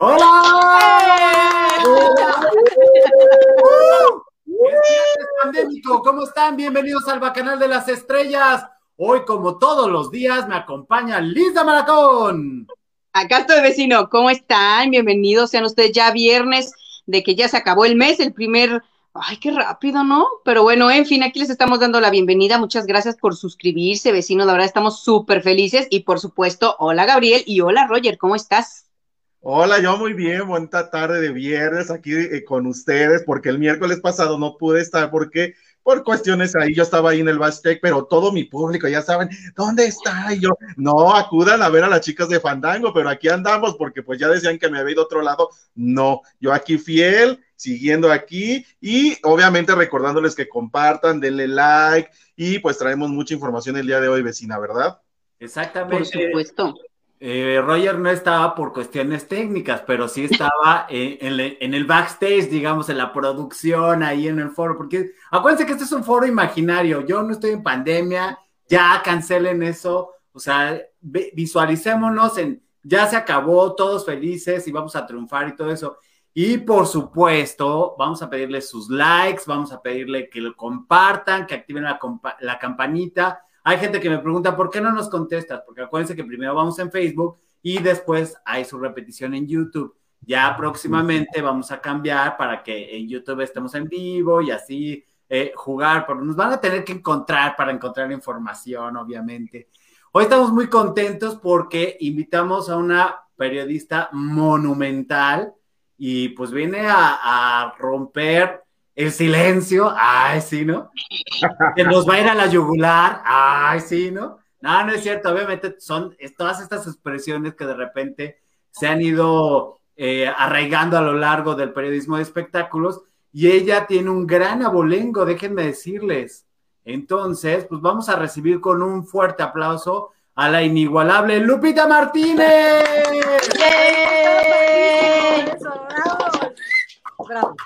¡Hola! pandémico, ¿cómo están? Bienvenidos al Bacanal de las Estrellas. Hoy, como todos los días, me acompaña Lisa Maracón. Acá estoy, vecino. ¿Cómo están? Bienvenidos. Sean ustedes ya viernes de que ya se acabó el mes, el primer Ay, qué rápido, ¿no? Pero bueno, en fin, aquí les estamos dando la bienvenida. Muchas gracias por suscribirse, vecinos. La verdad, estamos súper felices. Y por supuesto, hola Gabriel y hola Roger, ¿cómo estás? Hola, yo muy bien. Buena tarde de viernes aquí eh, con ustedes, porque el miércoles pasado no pude estar porque por cuestiones ahí, yo estaba ahí en el backstage, pero todo mi público, ya saben, ¿dónde está? Y yo, no, acudan a ver a las chicas de Fandango, pero aquí andamos, porque pues ya decían que me había ido a otro lado. No, yo aquí fiel, siguiendo aquí y obviamente recordándoles que compartan, denle like y pues traemos mucha información el día de hoy, vecina, ¿verdad? Exactamente. Por supuesto. Eh, Roger no estaba por cuestiones técnicas, pero sí estaba en, el backstage, digamos, en la producción, ahí en el foro, porque acuérdense que este es un foro imaginario, yo no estoy en pandemia, ya cancelen eso, o sea, visualicémonos en, ya se acabó, todos felices y vamos a triunfar y todo eso. Y por supuesto, vamos a pedirle sus likes, vamos a pedirle que lo compartan, que activen la, la campanita hay gente que me pregunta, ¿por qué no nos contestas? Porque acuérdense que primero vamos en Facebook y después hay su repetición en YouTube. Ya próximamente vamos a cambiar para que en YouTube estemos en vivo y así eh, jugar, porque nos van a tener que encontrar para encontrar información, obviamente. Hoy estamos muy contentos porque invitamos a una periodista monumental y pues viene a, a romper el silencio, ay, sí, ¿no? Que nos va a ir a la yugular, ay, sí, ¿no? No, no es cierto, obviamente son todas estas expresiones que de repente se han ido eh, arraigando a lo largo del periodismo de espectáculos y ella tiene un gran abolengo, déjenme decirles. Entonces, pues vamos a recibir con un fuerte aplauso a la inigualable Lupita Martínez.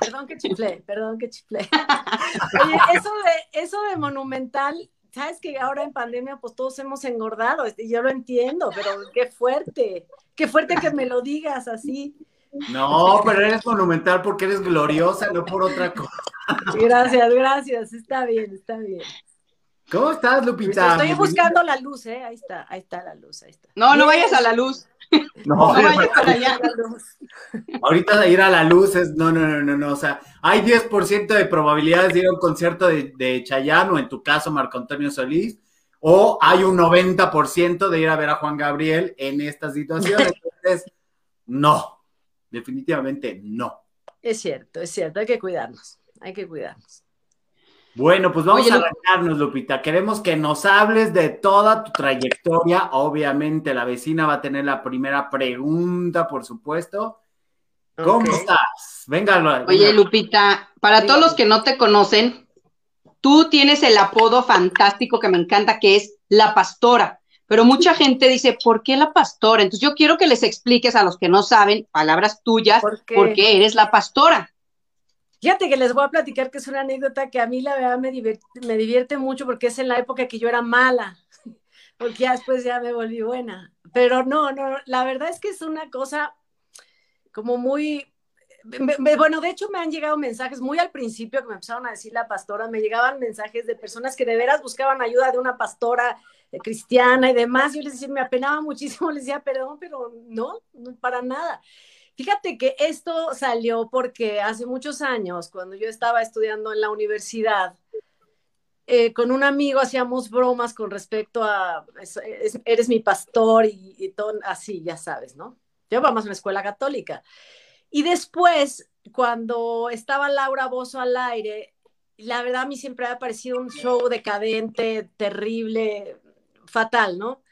Perdón que chiflé, perdón que chiflé. Oye, eso de, eso de monumental, sabes que ahora en pandemia pues todos hemos engordado, este, yo lo entiendo, pero qué fuerte, qué fuerte que me lo digas así. No, pero eres monumental porque eres gloriosa, no por otra cosa. Gracias, gracias, está bien, está bien. ¿Cómo estás, Lupita? Estoy buscando la luz, ¿eh? Ahí está, ahí está la luz, ahí está. No, no vayas a la luz. No, no para allá. Ahorita de ir a la luz es, no, no, no, no, no, o sea, hay 10% de probabilidades de ir a un concierto de, de Chayanne o en tu caso Marco Antonio Solís, o hay un 90% de ir a ver a Juan Gabriel en esta situación. Entonces, no, definitivamente no. Es cierto, es cierto, hay que cuidarnos, hay que cuidarnos. Bueno, pues vamos a arrancarnos, Lupita. Queremos que nos hables de toda tu trayectoria. Obviamente, la vecina va a tener la primera pregunta, por supuesto. ¿Cómo estás? Venga, Oye, Lupita, para todos los que no te conocen, tú tienes el apodo fantástico que me encanta, que es la pastora. Pero mucha gente dice, ¿por qué la pastora? Entonces yo quiero que les expliques a los que no saben, palabras tuyas, ¿por qué eres la pastora? Fíjate que les voy a platicar que es una anécdota que a mí la verdad me divierte, mucho porque es en la época que yo era mala, porque ya después ya me volví buena. Pero no, no, la verdad es que es una cosa como muy, bueno, de hecho me han llegado mensajes muy al principio que me empezaron a decir la pastora, me llegaban mensajes de personas que de veras buscaban ayuda de una pastora eh, cristiana y demás. Yo les decía, me apenaba muchísimo, les decía, perdón, pero no, no para nada. Fíjate que esto salió porque hace muchos años, cuando yo estaba estudiando en la universidad, eh, con un amigo hacíamos bromas con respecto a, eres mi pastor y, todo así, ya sabes, ¿no? Yo vamos a una escuela católica. Y después, cuando estaba Laura Bozo al aire, la verdad a mí siempre ha parecido un show decadente, terrible, fatal, ¿no?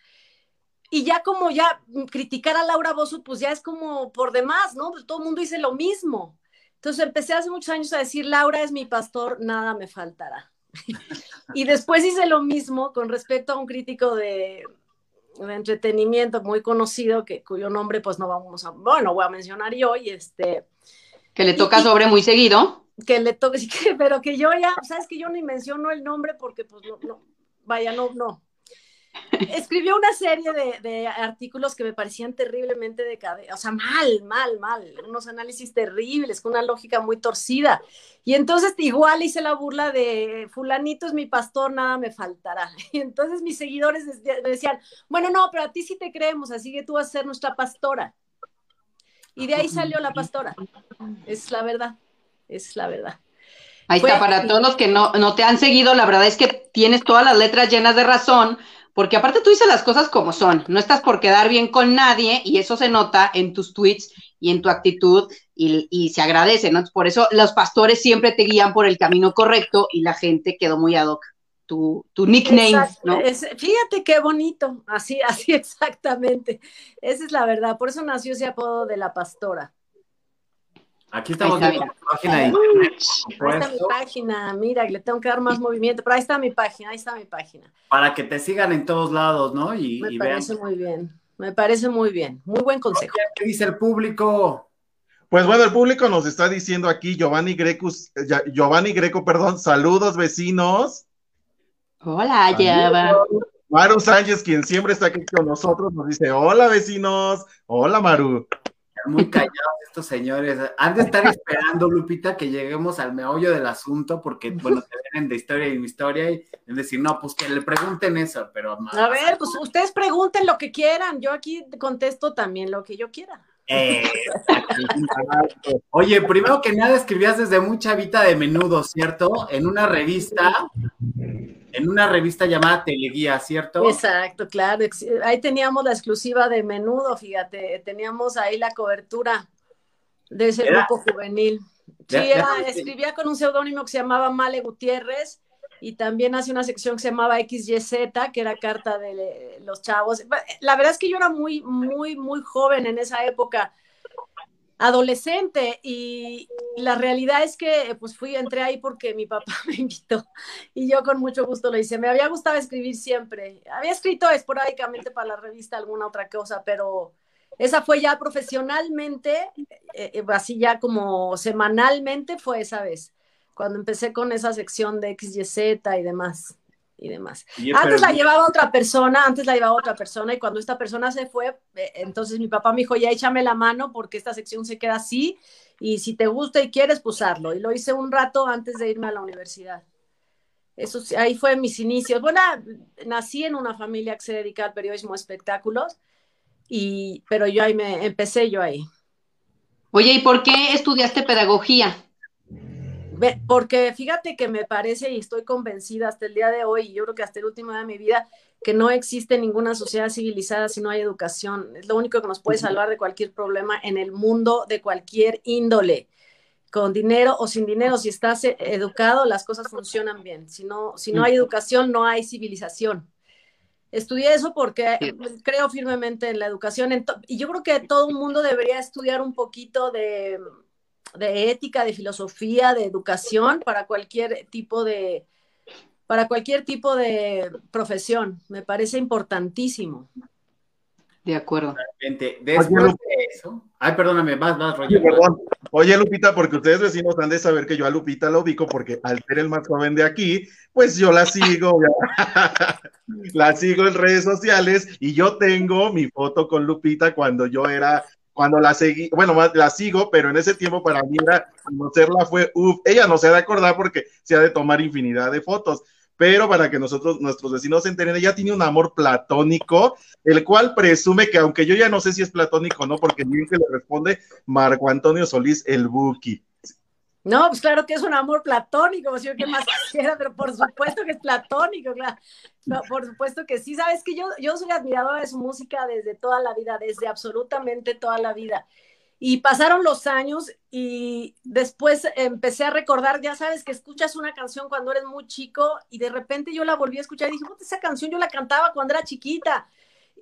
Y ya como ya criticar a Laura Bozo, pues ya es como por demás, ¿no? Pues todo el mundo dice lo mismo. Entonces empecé hace muchos años a decir, Laura es mi pastor, nada me faltará. y después hice lo mismo con respecto a un crítico de, entretenimiento muy conocido, que, cuyo nombre pues no vamos a, bueno, voy a mencionar yo, y este... Que le toca sobre muy seguido. Que le toca, pero que yo ya, sabes que yo ni menciono el nombre porque pues no, no vaya, no, no, escribió una serie de, artículos que me parecían terriblemente de o sea, mal, mal, mal, unos análisis terribles, con una lógica muy torcida. Y entonces igual hice la burla de fulanito es mi pastor, nada me faltará. Y entonces mis seguidores me decían, bueno, no, pero a ti sí te creemos, así que tú vas a ser nuestra pastora. Y de ahí salió la pastora. Es la verdad, es la verdad. Ahí está, para todos los que no, no te han seguido, la verdad es que tienes todas las letras llenas de razón, porque aparte tú dices las cosas como son, no estás por quedar bien con nadie y eso se nota en tus tweets y en tu actitud y, se agradece, ¿no? Por eso los pastores siempre te guían por el camino correcto y la gente quedó muy ad hoc. Tu, tu nickname, ¿no? fíjate qué bonito, así, así exactamente. Esa es la verdad, por eso nació ese apodo de la pastora. Aquí estamos viendo la página Ahí está mi página, mira, le tengo que dar más movimiento, pero ahí está mi página, ahí está mi página. Para que te sigan en todos lados, ¿no? Y, me parece muy bien, me parece muy bien, muy buen consejo. ¿Qué dice el público? Pues bueno, el público nos está diciendo aquí, Giovanni Greco, Giovanni Greco, perdón, saludos vecinos. Hola, Giovanni. Maru Sánchez, quien siempre está aquí con nosotros, nos dice, hola vecinos, hola Maru muy callados estos señores. Han de estar esperando, Lupita, que lleguemos al meollo del asunto, porque, bueno, te vienen de historia y mi historia, y es decir, no, pues que le pregunten eso, pero... A ver, pues ustedes pregunten lo que quieran, yo aquí contesto también lo que yo quiera. Eh, Oye, primero que nada escribías desde mucha vida de menudo, ¿cierto? En una revista en una revista llamada Teleguía, ¿cierto? Exacto, claro. Ahí teníamos la exclusiva de menudo, fíjate, teníamos ahí la cobertura de ese grupo juvenil. Sí, escribía con un seudónimo que se llamaba Male Gutiérrez y también hace una sección que se llamaba XYZ, que era carta de los chavos. La verdad es que yo era muy, muy, muy joven en esa época adolescente y la realidad es que pues fui, entré ahí porque mi papá me invitó y yo con mucho gusto lo hice. Me había gustado escribir siempre. Había escrito esporádicamente para la revista alguna otra cosa, pero esa fue ya profesionalmente, eh, eh, así ya como semanalmente fue esa vez, cuando empecé con esa sección de XYZ y demás y demás. antes la llevaba otra persona, antes la llevaba otra persona y cuando esta persona se fue, eh, entonces mi papá me dijo, ya échame la mano porque esta sección se queda así y si te gusta y quieres, pues Y lo hice un rato antes de irme a la universidad. Eso ahí fue mis inicios. Bueno, nací en una familia que se dedica al periodismo de espectáculos, y, pero yo ahí me empecé yo ahí. Oye, ¿y por qué estudiaste pedagogía? Porque fíjate que me parece y estoy convencida hasta el día de hoy, y yo creo que hasta el último día de mi vida, que no existe ninguna sociedad civilizada si no hay educación. Es lo único que nos puede salvar de cualquier problema en el mundo de cualquier índole. Con dinero o sin dinero, si estás eh, educado, las cosas funcionan bien. Si no, si no hay educación, no hay civilización. Estudié eso porque creo firmemente en la educación y yo creo que todo el mundo debería estudiar un poquito de de ética, de filosofía, de educación para cualquier tipo de, para cualquier tipo de profesión. Me parece importantísimo. De acuerdo. Después de eso. Ay, perdóname, más, más, Roger. Oye, Lupita, porque ustedes vecinos han de saber que yo a Lupita lo ubico porque al ser el más joven de aquí, pues yo la sigo, la sigo en redes sociales y yo tengo mi foto con Lupita cuando yo era cuando la seguí, bueno, la sigo, pero en ese tiempo para mí era conocerla fue, uff, ella no se ha de acordar porque se ha de tomar infinidad de fotos, pero para que nosotros, nuestros vecinos se enteren, ella tiene un amor platónico, el cual presume que, aunque yo ya no sé si es platónico o no, porque bien que le responde Marco Antonio Solís, el Buki. No, pues claro que es un amor platónico, si yo qué más quisiera, pero por supuesto que es platónico, claro. por supuesto que sí, sabes que yo, yo soy admiradora de su música desde toda la vida, desde absolutamente toda la vida. Y pasaron los años y después empecé a recordar, ya sabes que escuchas una canción cuando eres muy chico y de repente yo la volví a escuchar y dije, esa canción yo la cantaba cuando era chiquita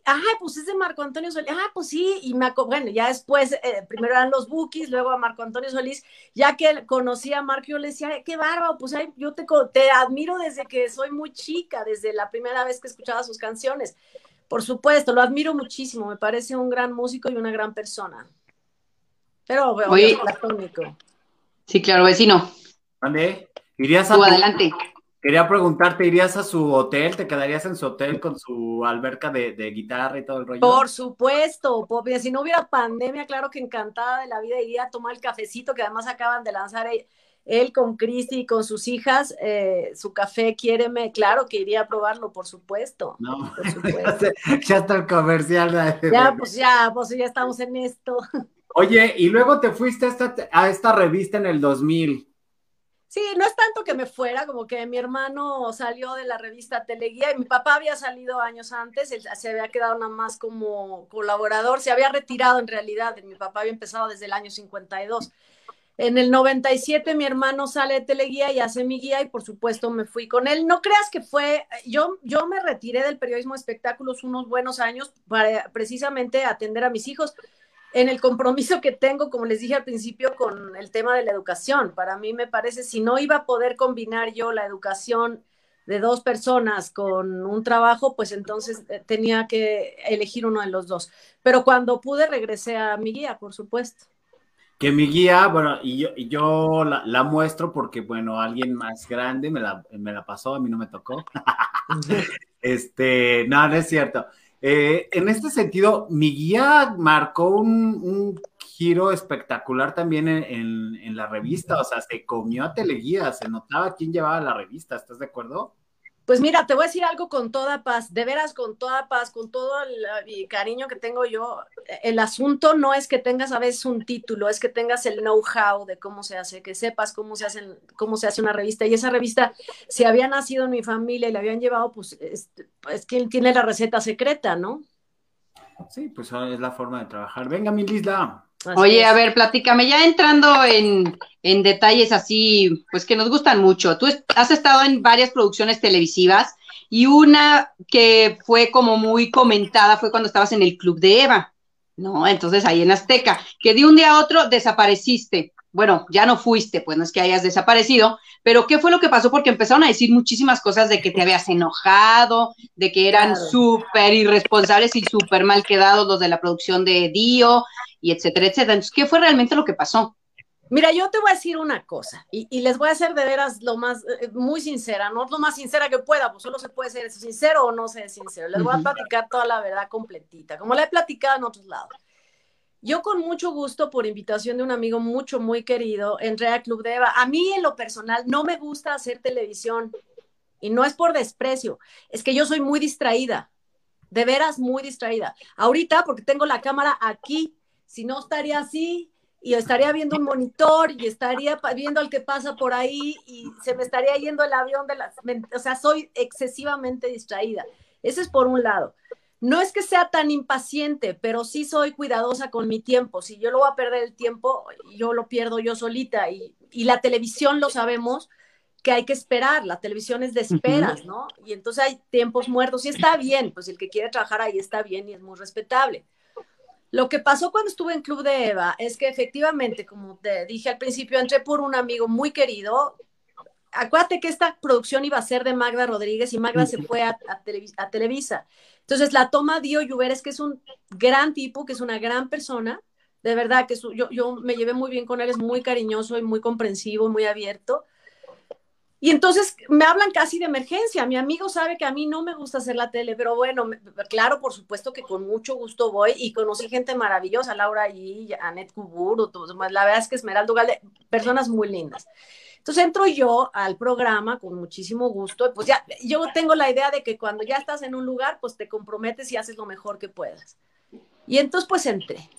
ah, pues es de Marco Antonio Solís, ah, pues sí, y me, bueno, ya después, eh, primero eran los Bookies, luego a Marco Antonio Solís, ya que conocí a Marco, yo le decía, qué bárbaro, pues yo te, te admiro desde que soy muy chica, desde la primera vez que escuchaba sus canciones. Por supuesto, lo admiro muchísimo, me parece un gran músico y una gran persona. Pero, bueno, platónico. Sí, claro, vecino. ¿Dónde? ¿Irías a Tú, adelante. Quería preguntarte, ¿irías a su hotel? ¿Te quedarías en su hotel con su alberca de, guitarra y todo el rollo? Por supuesto, si no hubiera pandemia, claro que encantada de la vida iría a tomar el cafecito que además acaban de lanzar él con Cristi y con sus hijas, eh, su café, quiéreme, claro que iría a probarlo, por supuesto. No, por supuesto. ya está el comercial. Ya, pues ya, pues ya estamos en esto. Oye, y luego te fuiste a esta, a esta revista en el 2000. Sí, no es tanto que me fuera, como que mi hermano salió de la revista Teleguía y mi papá había salido años antes, él se había quedado nada más como colaborador, se había retirado en realidad, mi papá había empezado desde el año 52. En el 97 mi hermano sale de Teleguía y hace mi guía y por supuesto me fui con él. No creas que fue, yo, yo me retiré del periodismo de espectáculos unos buenos años para precisamente atender a mis hijos en el compromiso que tengo, como les dije al principio, con el tema de la educación. Para mí me parece, si no iba a poder combinar yo la educación de dos personas con un trabajo, pues entonces eh, tenía que elegir uno de los dos. Pero cuando pude, regresé a mi guía, por supuesto. Que mi guía, bueno, y yo, yo la, muestro porque, bueno, alguien más grande me la, me la pasó, a mí no me tocó. este, no, no es cierto. Eh, en este sentido, mi guía marcó un, giro espectacular también en, la revista, o sea, se comió a Teleguía, se notaba quién llevaba la revista, ¿estás de acuerdo? Pues mira, te voy a decir algo con toda paz, de veras con toda paz, con todo el, cariño que tengo yo. El asunto no es que tengas a veces un título, es que tengas el know-how de cómo se hace, que sepas cómo se, hacen, cómo se hace una revista. Y esa revista, si había nacido en mi familia y la habían llevado, pues es, es quien tiene la receta secreta, ¿no? Sí, pues es la forma de trabajar. Venga, mi Lisla. Oye, a ver, platícame, ya entrando en, en, detalles así, pues que nos gustan mucho. Tú has estado en varias producciones televisivas y una que fue como muy comentada fue cuando estabas en el Club de Eva, ¿no? Entonces ahí en Azteca, que de un día a otro desapareciste. Bueno, ya no fuiste, pues no es que hayas desaparecido, pero ¿qué fue lo que pasó? Porque empezaron a decir muchísimas cosas de que te habías enojado, de que eran súper irresponsables y súper mal quedados los de la producción de Dio, y etcétera, etcétera. Entonces, ¿qué fue realmente lo que pasó? Mira, yo te voy a decir una cosa y, les voy a hacer de veras lo más, eh, muy sincera, no lo más sincera que pueda, pues solo se puede ser sincero o no ser sincero. Les voy a platicar toda la verdad completita, como la he platicado en otros lados. Yo con mucho gusto, por invitación de un amigo mucho, muy querido, entré al Club de Eva. A mí en lo personal no me gusta hacer televisión y no es por desprecio, es que yo soy muy distraída, de veras muy distraída. Ahorita, porque tengo la cámara aquí, si no estaría así y estaría viendo un monitor y estaría viendo al que pasa por ahí y se me estaría yendo el avión de las... O sea, soy excesivamente distraída. Ese es por un lado. No es que sea tan impaciente, pero sí soy cuidadosa con mi tiempo. Si yo lo voy a perder el tiempo, yo lo pierdo yo solita. Y, y la televisión lo sabemos que hay que esperar. La televisión es de esperas, ¿no? Y entonces hay tiempos muertos y está bien, pues el que quiere trabajar ahí está bien y es muy respetable. Lo que pasó cuando estuve en Club de Eva es que efectivamente, como te dije al principio, entré por un amigo muy querido. Acuérdate que esta producción iba a ser de Magda Rodríguez y Magda se fue a, Televisa. Entonces la toma dio Lluveres, que es un gran tipo, que es una gran persona. De verdad que yo, yo me llevé muy bien con él, es muy cariñoso y muy comprensivo, muy abierto. Y entonces me hablan casi de emergencia. Mi amigo sabe que a mí no me gusta hacer la tele, pero bueno, claro, por supuesto que con mucho gusto voy y conocí gente maravillosa, Laura y Anet Kubur, la verdad es que Esmeralda Galde, personas muy lindas. Entonces entro yo al programa con muchísimo gusto, pues ya, yo tengo la idea de que cuando ya estás en un lugar, pues te comprometes y haces lo mejor que puedas. Y entonces pues entré.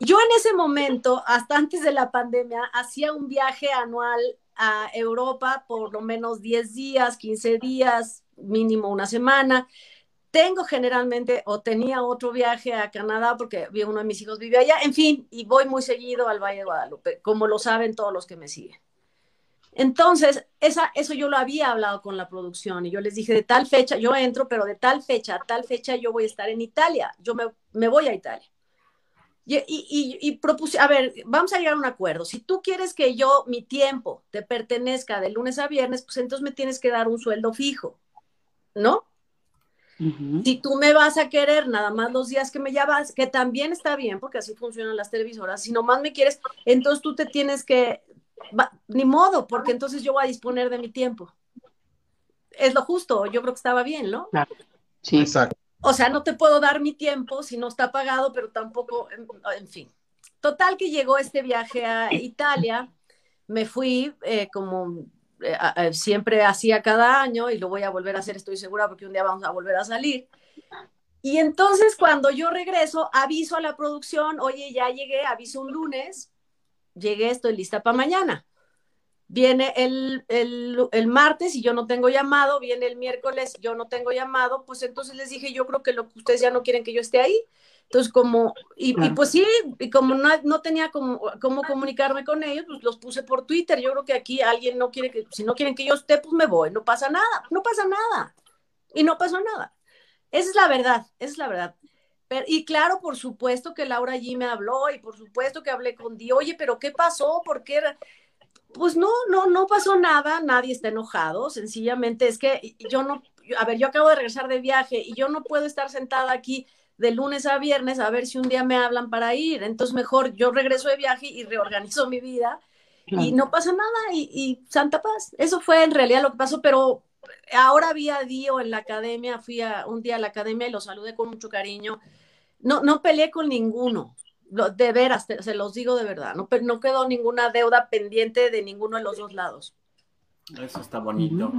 Yo en ese momento, hasta antes de la pandemia, hacía un viaje anual a Europa por lo menos 10 días, 15 días, mínimo una semana. Tengo generalmente o tenía otro viaje a Canadá porque uno de mis hijos vive allá, en fin, y voy muy seguido al Valle de Guadalupe, como lo saben todos los que me siguen. Entonces, esa, eso yo lo había hablado con la producción y yo les dije, de tal fecha, yo entro, pero de tal fecha a tal fecha yo voy a estar en Italia, yo me, me voy a Italia. Y, propuse, a ver, vamos a llegar a un acuerdo. Si tú quieres que yo, mi tiempo, te pertenezca de lunes a viernes, pues entonces me tienes que dar un sueldo fijo, ¿no? Si tú me vas a querer nada más los días que me llamas, que también está bien, porque así funcionan las televisoras, si nomás me quieres, entonces tú te tienes que, ni modo, porque entonces yo voy a disponer de mi tiempo. es lo justo, yo creo que estaba bien, ¿no? Claro. Sí. Exacto. O sea, no te puedo dar mi tiempo si no está pagado, pero tampoco, en, en fin. Total que llegó este viaje a Italia, me fui eh, como eh, siempre hacía cada año y lo voy a volver a hacer, estoy segura, porque un día vamos a volver a salir. Y entonces cuando yo regreso, aviso a la producción, oye, ya llegué, aviso un lunes, llegué, estoy lista para mañana. Viene el, el, el martes y yo no tengo llamado, viene el miércoles, yo no tengo llamado, pues entonces les dije, yo creo que lo que ustedes ya no quieren que yo esté ahí. Entonces, como, y, y pues sí, y como no, no tenía como, cómo comunicarme con ellos, pues los puse por Twitter. Yo creo que aquí alguien no quiere que, si no quieren que yo esté, pues me voy, no pasa nada, no pasa nada. Y no pasó nada. Esa es la verdad, esa es la verdad. Pero, y claro, por supuesto que Laura allí me habló y por supuesto que hablé con Di, oye, pero ¿qué pasó? ¿Por qué? era-?" Pues no, no, no pasó nada, nadie está enojado, sencillamente es que yo no, a ver, yo acabo de regresar de viaje y yo no puedo estar sentada aquí de lunes a viernes a ver si un día me hablan para ir, entonces mejor yo regreso de viaje y reorganizo mi vida y no pasa nada y, y Santa Paz. Eso fue en realidad lo que pasó, pero ahora vi a Dio en la academia, fui a, un día a la academia y lo saludé con mucho cariño. No, no peleé con ninguno, lo- de veras, te- se los digo de verdad, no, no quedó ninguna deuda pendiente de ninguno de los dos lados. Eso está bonito.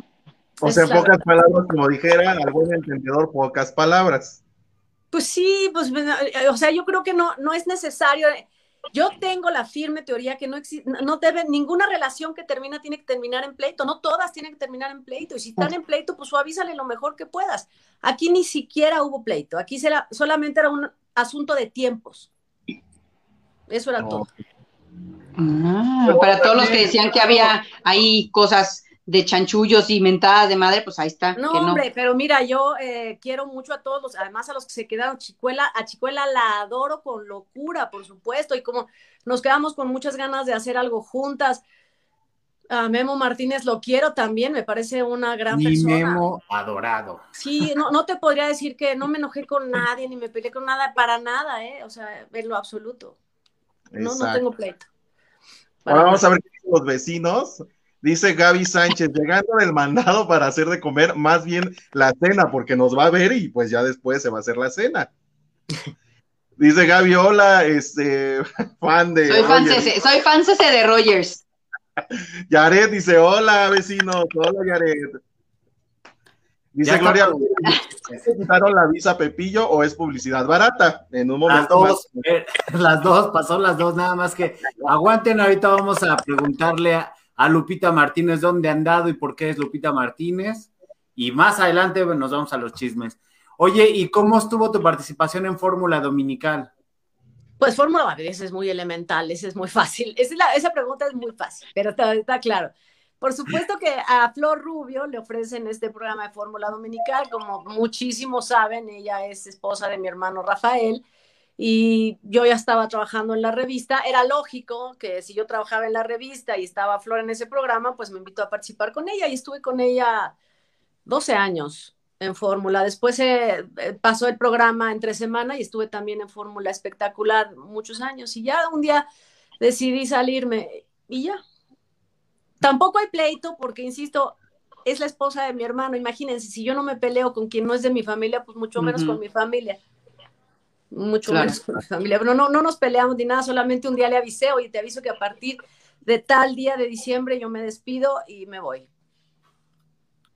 O sea, pocas palabras, como dijera algún entendedor, pocas palabras. Pues sí, pues, eh, o sea, yo creo que no, no es necesario. Yo tengo la firme teoría que no existe, no debe, ninguna relación que termina tiene que terminar en pleito, no todas tienen que terminar en pleito, y si están en pleito, pues suavízale lo mejor que puedas. Aquí ni siquiera hubo pleito, aquí será, solamente era un asunto de tiempos. Eso era todo. Ah, para todos los que decían que había ahí cosas de chanchullos y mentadas de madre, pues ahí está. No, que no. hombre, pero mira, yo eh, quiero mucho a todos, los, además a los que se quedaron, Chicuela, a Chicuela la adoro con locura, por supuesto, y como nos quedamos con muchas ganas de hacer algo juntas. A Memo Martínez lo quiero también, me parece una gran Mi persona. Memo adorado. Sí, no, no te podría decir que no me enojé con nadie, ni me peleé con nada, para nada, ¿eh? O sea, en lo absoluto. No, no tengo pleito. Para Ahora vamos a ver qué dicen los vecinos. Dice Gaby Sánchez, llegando del mandado para hacer de comer, más bien la cena, porque nos va a ver y pues ya después se va a hacer la cena. Dice Gaby, hola, este, fan de Soy fan, cese, soy fan cese de Rogers. Yaret dice, hola, vecinos, hola, Yaret. Dice Ya Gloria. ¿se quitaron la visa Pepillo o es publicidad barata? En un Las momento más. dos, eh, las dos, pasó las dos, nada más que aguanten, ahorita vamos a preguntarle a, a Lupita Martínez dónde han dado y por qué es Lupita Martínez. Y más adelante nos vamos a los chismes. Oye, ¿y cómo estuvo tu participación en Fórmula Dominical? Pues Fórmula a es muy elemental, esa es muy fácil. Esa pregunta es muy fácil, pero está, está claro. Por supuesto que a Flor Rubio le ofrecen este programa de Fórmula Dominical, como muchísimos saben, ella es esposa de mi hermano Rafael y yo ya estaba trabajando en la revista. Era lógico que si yo trabajaba en la revista y estaba Flor en ese programa, pues me invitó a participar con ella y estuve con ella 12 años en Fórmula. Después eh, eh, pasó el programa entre semana y estuve también en Fórmula espectacular muchos años. Y ya un día decidí salirme y ya. Tampoco hay pleito porque, insisto, es la esposa de mi hermano. Imagínense, si yo no me peleo con quien no es de mi familia, pues mucho menos con mi familia. Mucho Claro. menos con mi familia. Pero no, no nos peleamos ni nada, solamente un día le avisé, oye, te aviso que a partir de tal día de diciembre yo me despido y me voy.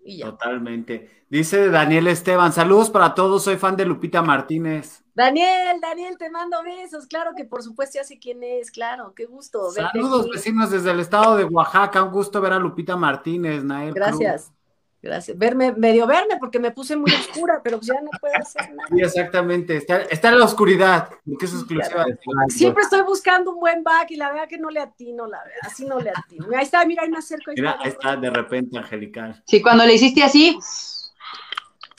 Y ya. Totalmente. Dice Daniel Esteban, saludos para todos, soy fan de Lupita Martínez. Daniel, Daniel, te mando besos. Claro que por supuesto ya sé quién es, claro, qué gusto. verte Saludos aquí. vecinos desde el estado de Oaxaca, un gusto ver a Lupita Martínez, Nael. Cruz. Gracias. Verme, medio verme porque me puse muy oscura, pero ya no puedo hacer nada. Sí, exactamente, está, está en la oscuridad, porque es exclusiva de Siempre estoy buscando un buen back y la verdad que no le atino, la verdad, así no le atino. Ahí está, mira, ahí me acerco. Ahí Mira, está. ahí está de repente angelical. Sí, cuando le hiciste así.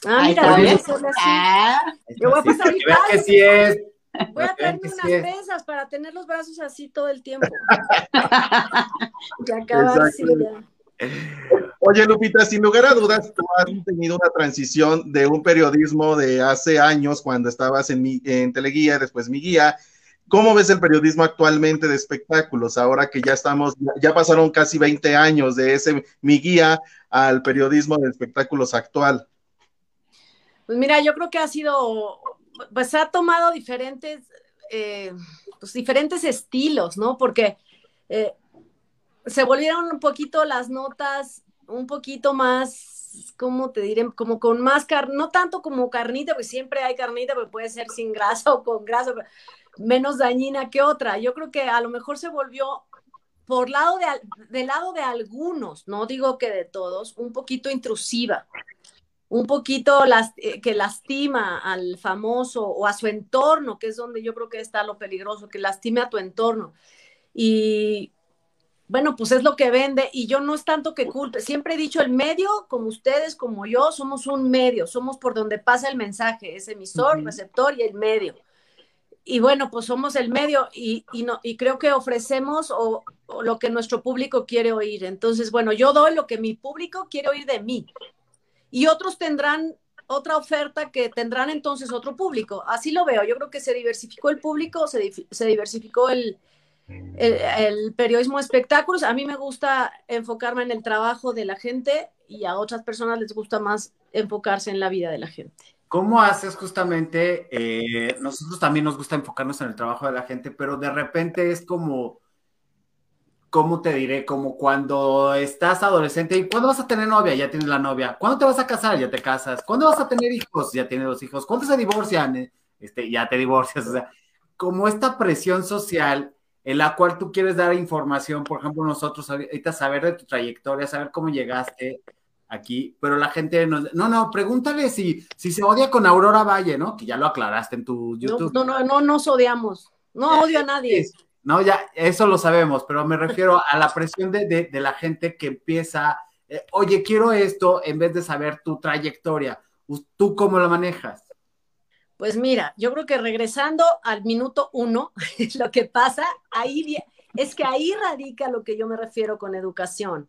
Ah, Ahí mira, voy a ¿ves? hacerle así. Ah, Yo voy a pasar que sí es. Voy a traerme unas sí es. pesas para tener los brazos así todo el tiempo. Y acabar así ya. Oye, Lupita, sin lugar a dudas, tú has tenido una transición de un periodismo de hace años, cuando estabas en, mi, en Teleguía, después Mi Guía, ¿Cómo ves el periodismo actualmente de espectáculos? Ahora que ya estamos, ya pasaron casi 20 años de ese mi guía al periodismo de espectáculos actual. Pues mira, yo creo que ha sido, pues ha tomado diferentes, eh, pues diferentes estilos, ¿no? Porque eh, se volvieron un poquito las notas, un poquito más, ¿cómo te diré? Como con más carne, no tanto como carnita, pues siempre hay carnita, pero puede ser sin grasa o con grasa, menos dañina que otra. Yo creo que a lo mejor se volvió por lado de, del lado de algunos, no digo que de todos, un poquito intrusiva, un poquito las, eh, que lastima al famoso o a su entorno, que es donde yo creo que está lo peligroso, que lastime a tu entorno. Y bueno, pues es lo que vende y yo no es tanto que culpe, siempre he dicho el medio, como ustedes, como yo, somos un medio, somos por donde pasa el mensaje, es emisor, receptor y el medio y bueno, pues somos el medio y, no, y creo que ofrecemos o, lo que nuestro público quiere oír. Entonces, bueno, yo doy lo que mi público quiere oír de mí y otros tendrán otra oferta que tendrán entonces otro público. Así lo veo. Yo creo que se diversificó el público, se, se diversificó el, el, periodismo de espectáculos. A mí me gusta enfocarme en el trabajo de la gente y a otras personas les gusta más enfocarse en la vida de la gente. ¿Cómo haces justamente? Eh, nosotros también nos gusta enfocarnos en el trabajo de la gente, pero de repente es como, ¿cómo te diré? Como cuando estás adolescente y ¿cuándo vas a tener novia? Ya tienes la novia. ¿Cuándo te vas a casar? Ya te casas. ¿Cuándo vas a tener hijos? Ya tienes los hijos. ¿Cuándo se divorcian? Este, ya te divorcias. O sea, como esta presión social en la cual tú quieres dar información, por ejemplo, nosotros ahorita saber de tu trayectoria, saber cómo llegaste, aquí, pero la gente nos... No, no, pregúntale si, si se odia con Aurora Valle, ¿no? Que ya lo aclaraste en tu YouTube. No, no, no, no nos odiamos. No odio a nadie. No, ya, eso lo sabemos, pero me refiero a la presión de, de, la gente que empieza, eh, oye, quiero esto, en vez de saber tu trayectoria. ¿Tú cómo lo manejas? Pues mira, yo creo que regresando al minuto uno, lo que pasa ahí es que ahí radica lo que yo me refiero con educación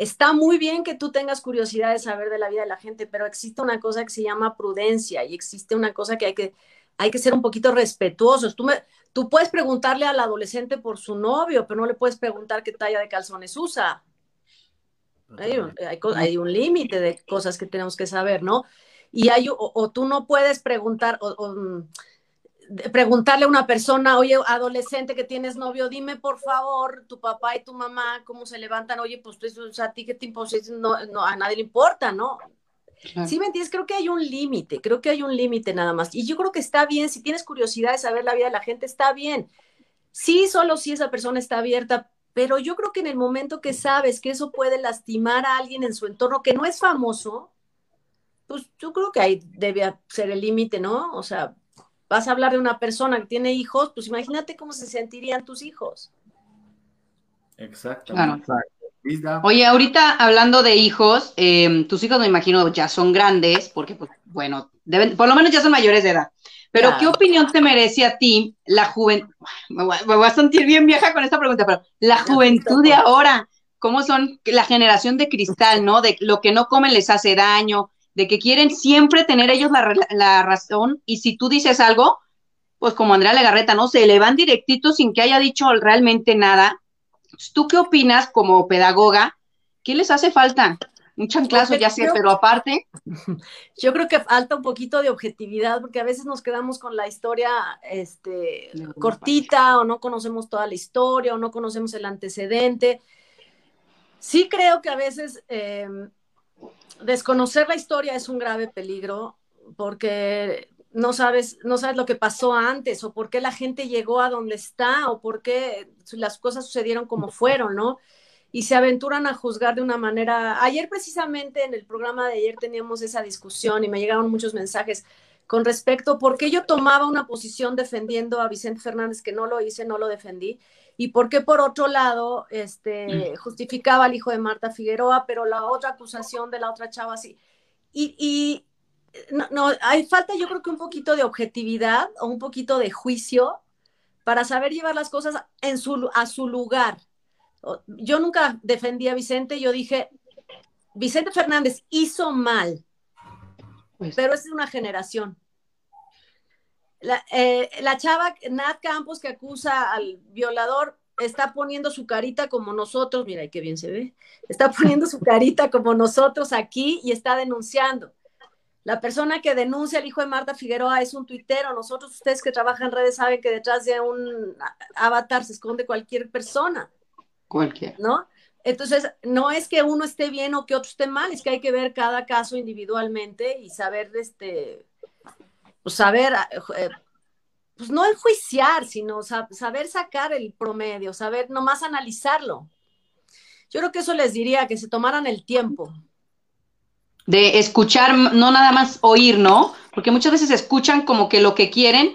Está muy bien que tú tengas curiosidad de saber de la vida de la gente, pero existe una cosa que se llama prudencia y existe una cosa que hay que, hay que ser un poquito respetuosos. Tú, me, tú puedes preguntarle al adolescente por su novio, pero no le puedes preguntar qué talla de calzones usa. Hay un, hay, un límite de cosas que tenemos que saber, ¿no? Y hay, o, tú no puedes preguntar, o, preguntarle a una persona, oye, adolescente que tienes novio, dime por favor, tu papá y tu mamá, cómo se levantan, oye, pues a ti qué te no, no, a nadie le importa, ¿no? Sí, me entiendes, creo que hay un límite, creo que hay un límite nada más. Y yo creo que está bien, si tienes curiosidad de saber la vida de la gente, está bien. Sí, solo si esa persona está abierta, pero yo creo que en el momento que sabes que eso puede lastimar a alguien en su entorno que no es famoso, pues yo creo que ahí debe ser el límite, ¿no? O sea, vas a hablar de una persona que tiene hijos, pues imagínate cómo se sentirían tus hijos. Exacto. Oye, ahorita hablando de hijos, em, tus hijos me imagino ya son grandes, porque pues bueno, deben, por lo menos ya son mayores de edad. Pero ¿qué opinión te merece a ti la juventud? Me, voy a sentir bien vieja con esta pregunta, pero la juventud de ahora, ¿cómo son la generación de cristal, no? De lo que no comen les hace daño, de que quieren siempre tener ellos la, razón y si tú dices algo, pues como Andrea Legarreta, ¿no? Se le van directito sin que haya dicho realmente nada. ¿Tú qué opinas como pedagoga? ¿Qué les hace falta? Un chanclazo, ya sé, pero aparte. Yo creo que falta un poquito de objetividad, porque a veces nos quedamos con la historia este, cortita, o no conocemos toda la historia, o no conocemos el antecedente. Sí creo que a veces em, desconocer la historia es un grave peligro porque no sabes, no sabes lo que pasó antes o por qué la gente llegó a donde está o por qué las cosas sucedieron como fueron, ¿no? Y se aventuran a juzgar de una manera. Ayer precisamente en el programa de ayer teníamos esa discusión y me llegaron muchos mensajes con respecto por qué yo tomaba una posición defendiendo a Vicente Fernández que no lo hice, no lo defendí y por qué por otro lado este, mm. justificaba al hijo de Marta Figueroa, pero la otra acusación de la otra chava sí. Y, no, no, hay falta yo creo que un poquito de objetividad o un poquito de juicio para saber llevar las cosas en su, a su lugar. Yo nunca defendí a Vicente, yo dije, Vicente Fernández hizo mal, pues pero es una generación. La, eh, la chava Nat Campos que acusa al violador está poniendo su carita como nosotros, mira qué bien se ve, está poniendo su carita como nosotros aquí y está denunciando. La persona que denuncia al hijo de Marta Figueroa es un tuitero. Nosotros, ustedes que trabajan en redes, saben que detrás de un avatar se esconde cualquier persona. Cualquier. ¿No? Entonces, no es que uno esté bien o que otro esté mal, es que hay que ver cada caso individualmente y saber, este, saber, eh, pues no enjuiciar, sino saber sacar el promedio, saber nomás analizarlo. Yo creo que eso les diría, que se tomaran el tiempo de escuchar, no nada más oír, ¿no? Porque muchas veces escuchan como que lo que quieren,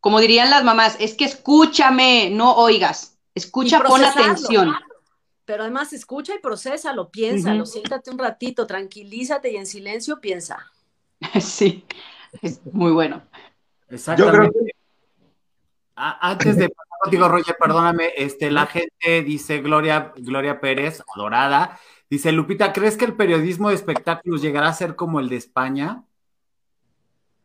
como dirían las mamás, es que escúchame, no oigas, escucha con atención. Pero además escucha y procesa, lo piensa, lo siéntate un ratito, tranquilízate y en silencio piensa. Sí, es muy bueno. Exactamente. Antes de pasar contigo, Roger, perdóname, este, la gente dice Gloria, Gloria Pérez, adorada, Dice Lupita, ¿crees que el periodismo de espectáculos llegará a ser como el de España?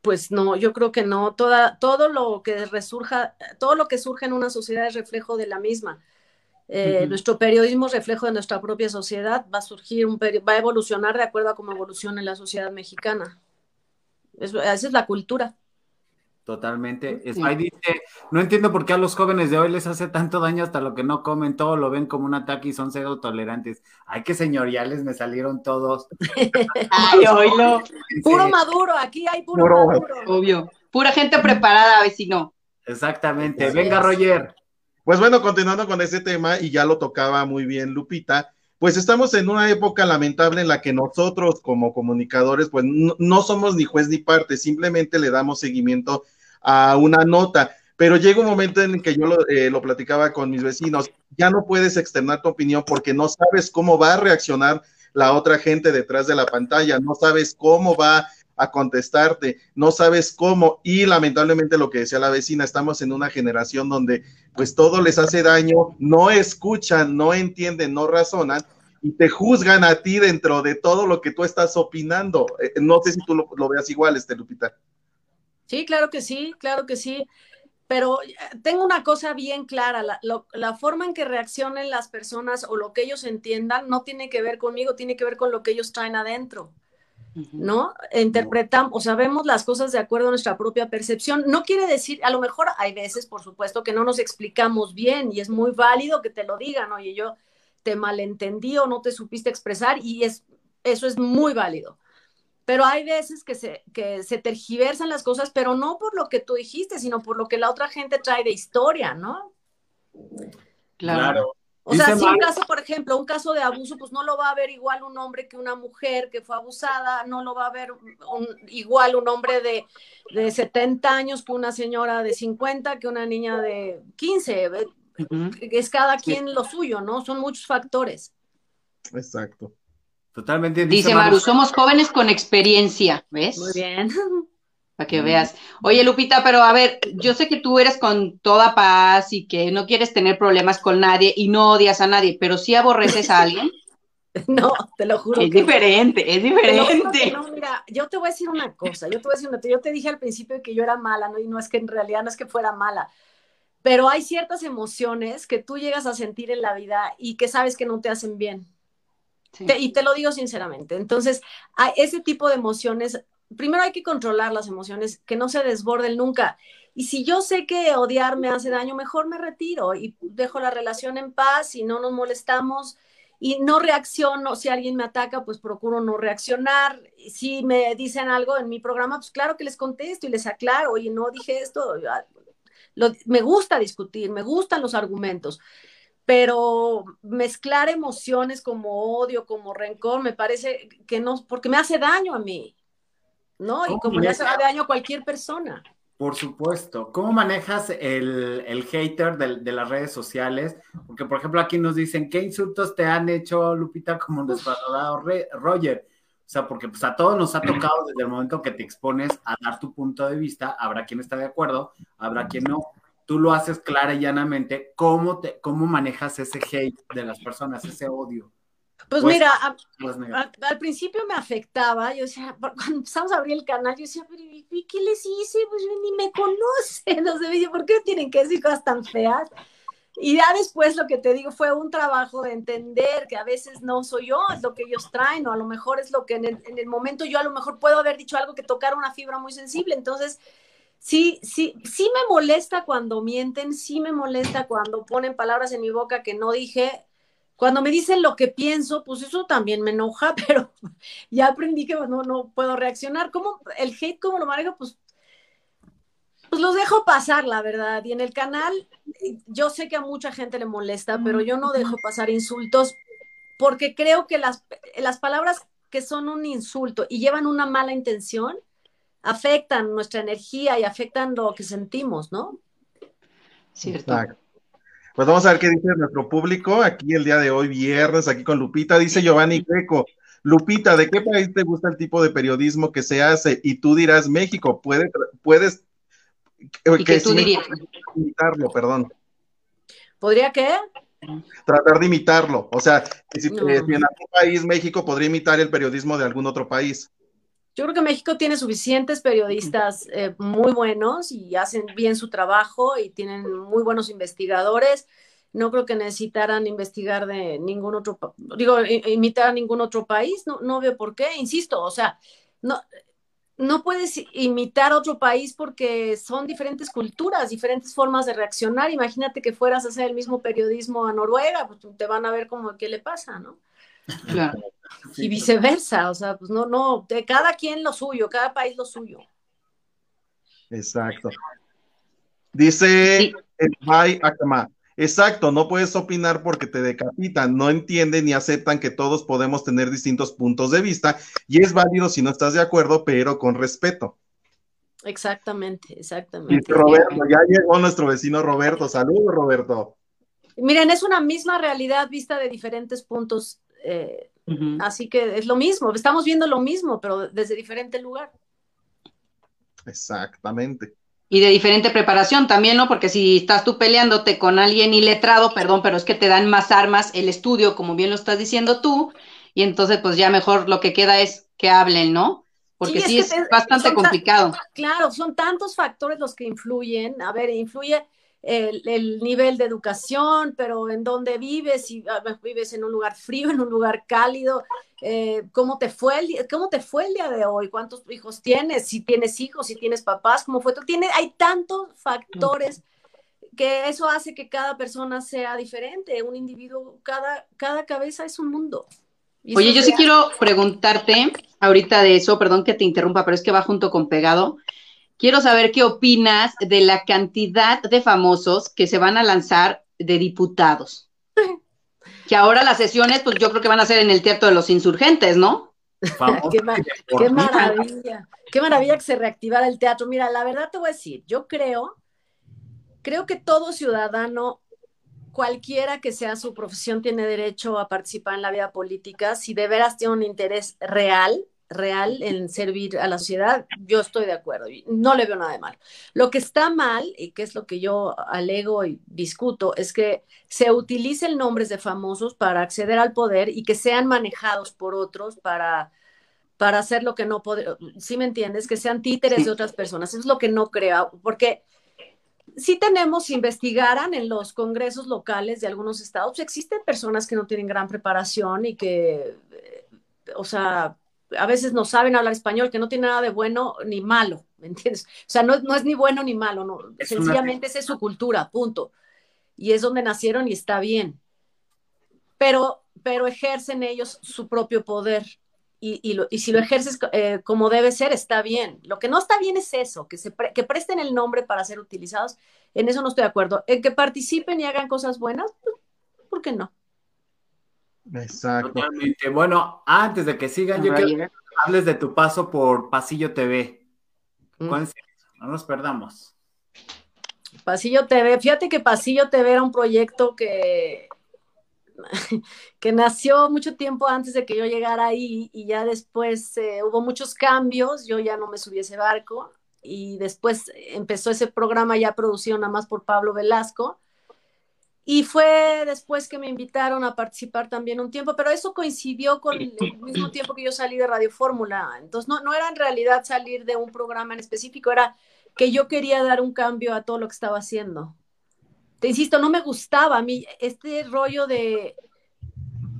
Pues no, yo creo que no. Toda, todo lo que resurja, todo lo que surge en una sociedad es reflejo de la misma. Eh, nuestro periodismo es reflejo de nuestra propia sociedad. Va a surgir un va a evolucionar de acuerdo a cómo evoluciona la sociedad mexicana. Esa es la cultura. Totalmente. Spy dice, no entiendo por qué a los jóvenes de hoy les hace tanto daño hasta lo que no comen, todo lo ven como un ataque y son cero tolerantes. Ay, qué señoriales me salieron todos. Ay, oílo. Puro maduro, aquí hay puro, maduro. Obvio. Pura gente preparada, vecino. Exactamente. Venga, Roger. Pues bueno, continuando con ese tema, y ya lo tocaba muy bien Lupita, pues estamos en una época lamentable en la que nosotros como comunicadores, pues no, somos ni juez ni parte, simplemente le damos seguimiento a una nota. Pero llega un momento en que yo eh, lo, platicaba con mis vecinos, ya no puedes externar tu opinión porque no sabes cómo va a reaccionar la otra gente detrás de la pantalla, no sabes cómo va a contestarte, no sabes cómo y lamentablemente lo que decía la vecina, estamos en una generación donde pues todo les hace daño, no escuchan, no entienden, no razonan y te juzgan a ti dentro de todo lo que tú estás opinando. Eh, no sé si tú lo, lo veas igual, este Lupita. Sí, claro que sí, claro que sí. Pero eh, tengo una cosa bien clara, la, forma en que reaccionen las personas o lo que ellos entiendan no tiene que ver conmigo, tiene que ver con lo que ellos traen adentro, ¿no? Interpretamos o sabemos las cosas de acuerdo a nuestra propia percepción. No quiere decir, a lo mejor hay veces, por supuesto, que no nos explicamos bien y es muy válido que te lo digan, oye, yo te malentendí o no te supiste expresar y es, eso es muy válido pero hay veces que se, que se tergiversan las cosas, pero no por lo que tú dijiste, sino por lo que la otra gente trae de historia, ¿no? Claro. O sea, si un caso, por ejemplo, un caso de abuso, pues no lo va a ver igual un hombre que una mujer que fue abusada, no lo va a ver igual un hombre de, de 70 años que una señora de 50, que una niña de 15. Es cada quien lo suyo, ¿no? Son muchos factores. Exacto. Totalmente. Dice, Maru, somos jóvenes con experiencia, ¿ves? Muy bien. Para que veas. Oye, Lupita, pero a ver, yo sé que tú eres con toda paz y que no quieres tener problemas con nadie y no odias a nadie, pero sí aborreces a alguien. No, te lo juro. Es diferente, es diferente. No, mira, yo te voy a decir una cosa, yo te voy a decir una, yo te dije al principio que yo era mala, ¿no? Y no es que en realidad no es que fuera mala, pero hay ciertas emociones que tú llegas a sentir en la vida y que sabes que no te hacen bien y te lo digo sinceramente. Entonces, a ese tipo de emociones, primero hay que controlar las emociones, que no se desborden nunca. Y si yo sé que odiar me hace daño, mejor me retiro y dejo la relación en paz y no nos molestamos y no reacciono. Si alguien me ataca, pues procuro no reaccionar. Si me dicen algo en mi programa, pues claro que les contesto y les aclaro, oye, no dije esto. me gusta discutir, me gustan los argumentos pero mezclar emociones como odio, como rencor, me parece que no, porque me hace daño a mí, ¿no? Y como le hace daño a cualquier persona. Por supuesto. ¿Cómo manejas el, el hater de, las redes sociales? Porque, por ejemplo, aquí nos dicen, ¿qué insultos te han hecho, Lupita, como desvalorado Roger? O sea, porque pues, a todos nos ha tocado desde el momento que te expones a dar tu punto de vista, habrá quien está de acuerdo, habrá quien no tú lo haces clara y llanamente, ¿cómo, te, cómo manejas ese hate de las personas, ese odio? Pues mira, al principio me afectaba, yo decía, cuando empezamos a abrir el canal, yo decía, pero ¿qué les hice? Pues ni me conocen, no sé, ¿por qué tienen que decir cosas tan feas? Y ya después lo que te digo fue un trabajo de entender que a veces no soy yo, es lo que ellos traen, o a lo mejor es lo que en el, en el momento yo a lo mejor puedo haber dicho algo que tocara una fibra muy sensible. Entonces, sí, sí, sí me molesta cuando mienten, sí me molesta cuando ponen palabras en mi boca que no dije. Cuando me dicen lo que pienso, pues eso también me enoja, pero ya aprendí que no, no puedo reaccionar. ¿Cómo el hate, cómo lo manejo? Pues pues los dejo pasar, la verdad. Y en el canal, yo sé que a mucha gente le molesta, pero yo no dejo pasar insultos porque creo que las, las palabras que son un insulto y llevan una mala intención afectan nuestra energía y afectan lo que sentimos, ¿no? Cierto. Pues vamos a ver qué dice nuestro público aquí el día de hoy, viernes, aquí con Lupita. Dice Giovanni Greco. Lupita, ¿de qué país te gusta el tipo de periodismo que se hace? Y tú dirás México. ¿Puedes, puedes ¿Y que tú dirías? Imitarlo, perdón. ¿Podría qué? Tratar de imitarlo. O sea, si, en algún país México podría imitar el periodismo de algún otro país. Yo creo que México tiene suficientes periodistas eh, muy buenos y hacen bien su trabajo y tienen muy buenos investigadores. No creo que necesitaran investigar de ningún otro, digo, imitar a ningún otro país. No, no veo por qué. Insisto, o sea, no, no puedes imitar a otro país porque son diferentes culturas, diferentes formas de reaccionar. Imagínate que fueras a hacer el mismo periodismo a Noruega, pues te van a ver como qué le pasa, ¿no? Claro. Y viceversa, o sea, pues no, no, de cada quien lo suyo, cada país lo suyo. Exacto. Dice el Bay Akama, Exacto, no puedes opinar porque te decapitan, no entienden ni aceptan que todos podemos tener distintos puntos de vista y es válido si no estás de acuerdo, pero con respeto. Exactamente, exactamente. Roberto, ya llegó nuestro vecino Roberto. Saludos, Roberto. Miren, es una misma realidad vista de diferentes puntos, eh, así que es lo mismo, estamos viendo lo mismo, pero desde diferente lugar. Exactamente. Y de diferente preparación también, ¿no? Porque si estás tú peleándote con alguien iletrado, perdón, pero es que te dan más armas el estudio, como bien lo estás diciendo tú, y entonces pues ya mejor lo que queda es que hablen, ¿no? Porque sí, es, bastante complicado. Claro, son tantos factores los que influyen. A ver, influye el, nivel de educación, pero en dónde vives, si ah, vives en un lugar frío, en un lugar cálido, eh, ¿cómo, te fue el, ¿cómo te fue el día de hoy? ¿Cuántos hijos tienes? Si tienes hijos, si tienes papás, ¿cómo fue? Tiene, hay tantos factores que eso hace que cada persona sea diferente, un individuo, cada, cada cabeza es un mundo. Oye, yo sí quiero preguntarte ahorita de eso, perdón que te interrumpa, pero es que va junto con pegado. Quiero saber qué opinas de la cantidad de famosos que se van a lanzar de diputados. Que ahora las sesiones, pues yo creo que van a ser en el Teatro de los Insurgentes, ¿no? qué, maravilla, qué maravilla que se reactivara el teatro. Mira, la verdad te voy a decir, yo creo, creo que todo ciudadano, cualquiera que sea su profesión, tiene derecho a participar en la vida política si de veras tiene un interés real real en servir a la sociedad, yo estoy de acuerdo, no le veo nada de mal. Lo que está mal, y que es lo que yo alego y discuto, es que se utilicen nombres de famosos para acceder al poder y que sean manejados por otros para, para hacer lo que no puede, ¿sí me entiendes? Que sean títeres de otras personas, eso es lo que no creo, porque si tenemos, si investigaran en los congresos locales de algunos estados, existen personas que no tienen gran preparación y que, eh, o sea, a veces no saben hablar español, que no tiene nada de bueno ni malo, ¿me entiendes? O sea, no, es ni bueno ni malo, no, sencillamente esa es su cultura, punto. Y es donde nacieron y está bien. Pero, pero ejercen ellos su propio poder. Y, si lo ejerces eh, como debe ser, está bien. Lo que no está bien es eso, que, se que presten el nombre para ser utilizados. En eso no estoy de acuerdo. En que participen y hagan cosas buenas, pues, ¿por qué no? Exacto. Bueno, antes de que sigan, yo quiero que hables de tu paso por Pasillo TV. Mm. No nos perdamos. Pasillo TV, fíjate que Pasillo TV era un proyecto que, que nació mucho tiempo antes de que yo llegara ahí y ya después eh, hubo muchos cambios, yo ya no me subí a ese barco y después empezó ese programa ya producido nada más por Pablo Velasco Y fue después que me invitaron a participar también un tiempo, pero eso coincidió con el mismo tiempo que yo salí de Radio Fórmula. Entonces, no, no era en realidad salir de un programa en específico, era que yo quería dar un cambio a todo lo que estaba haciendo. Te insisto, no me gustaba a mí este rollo de,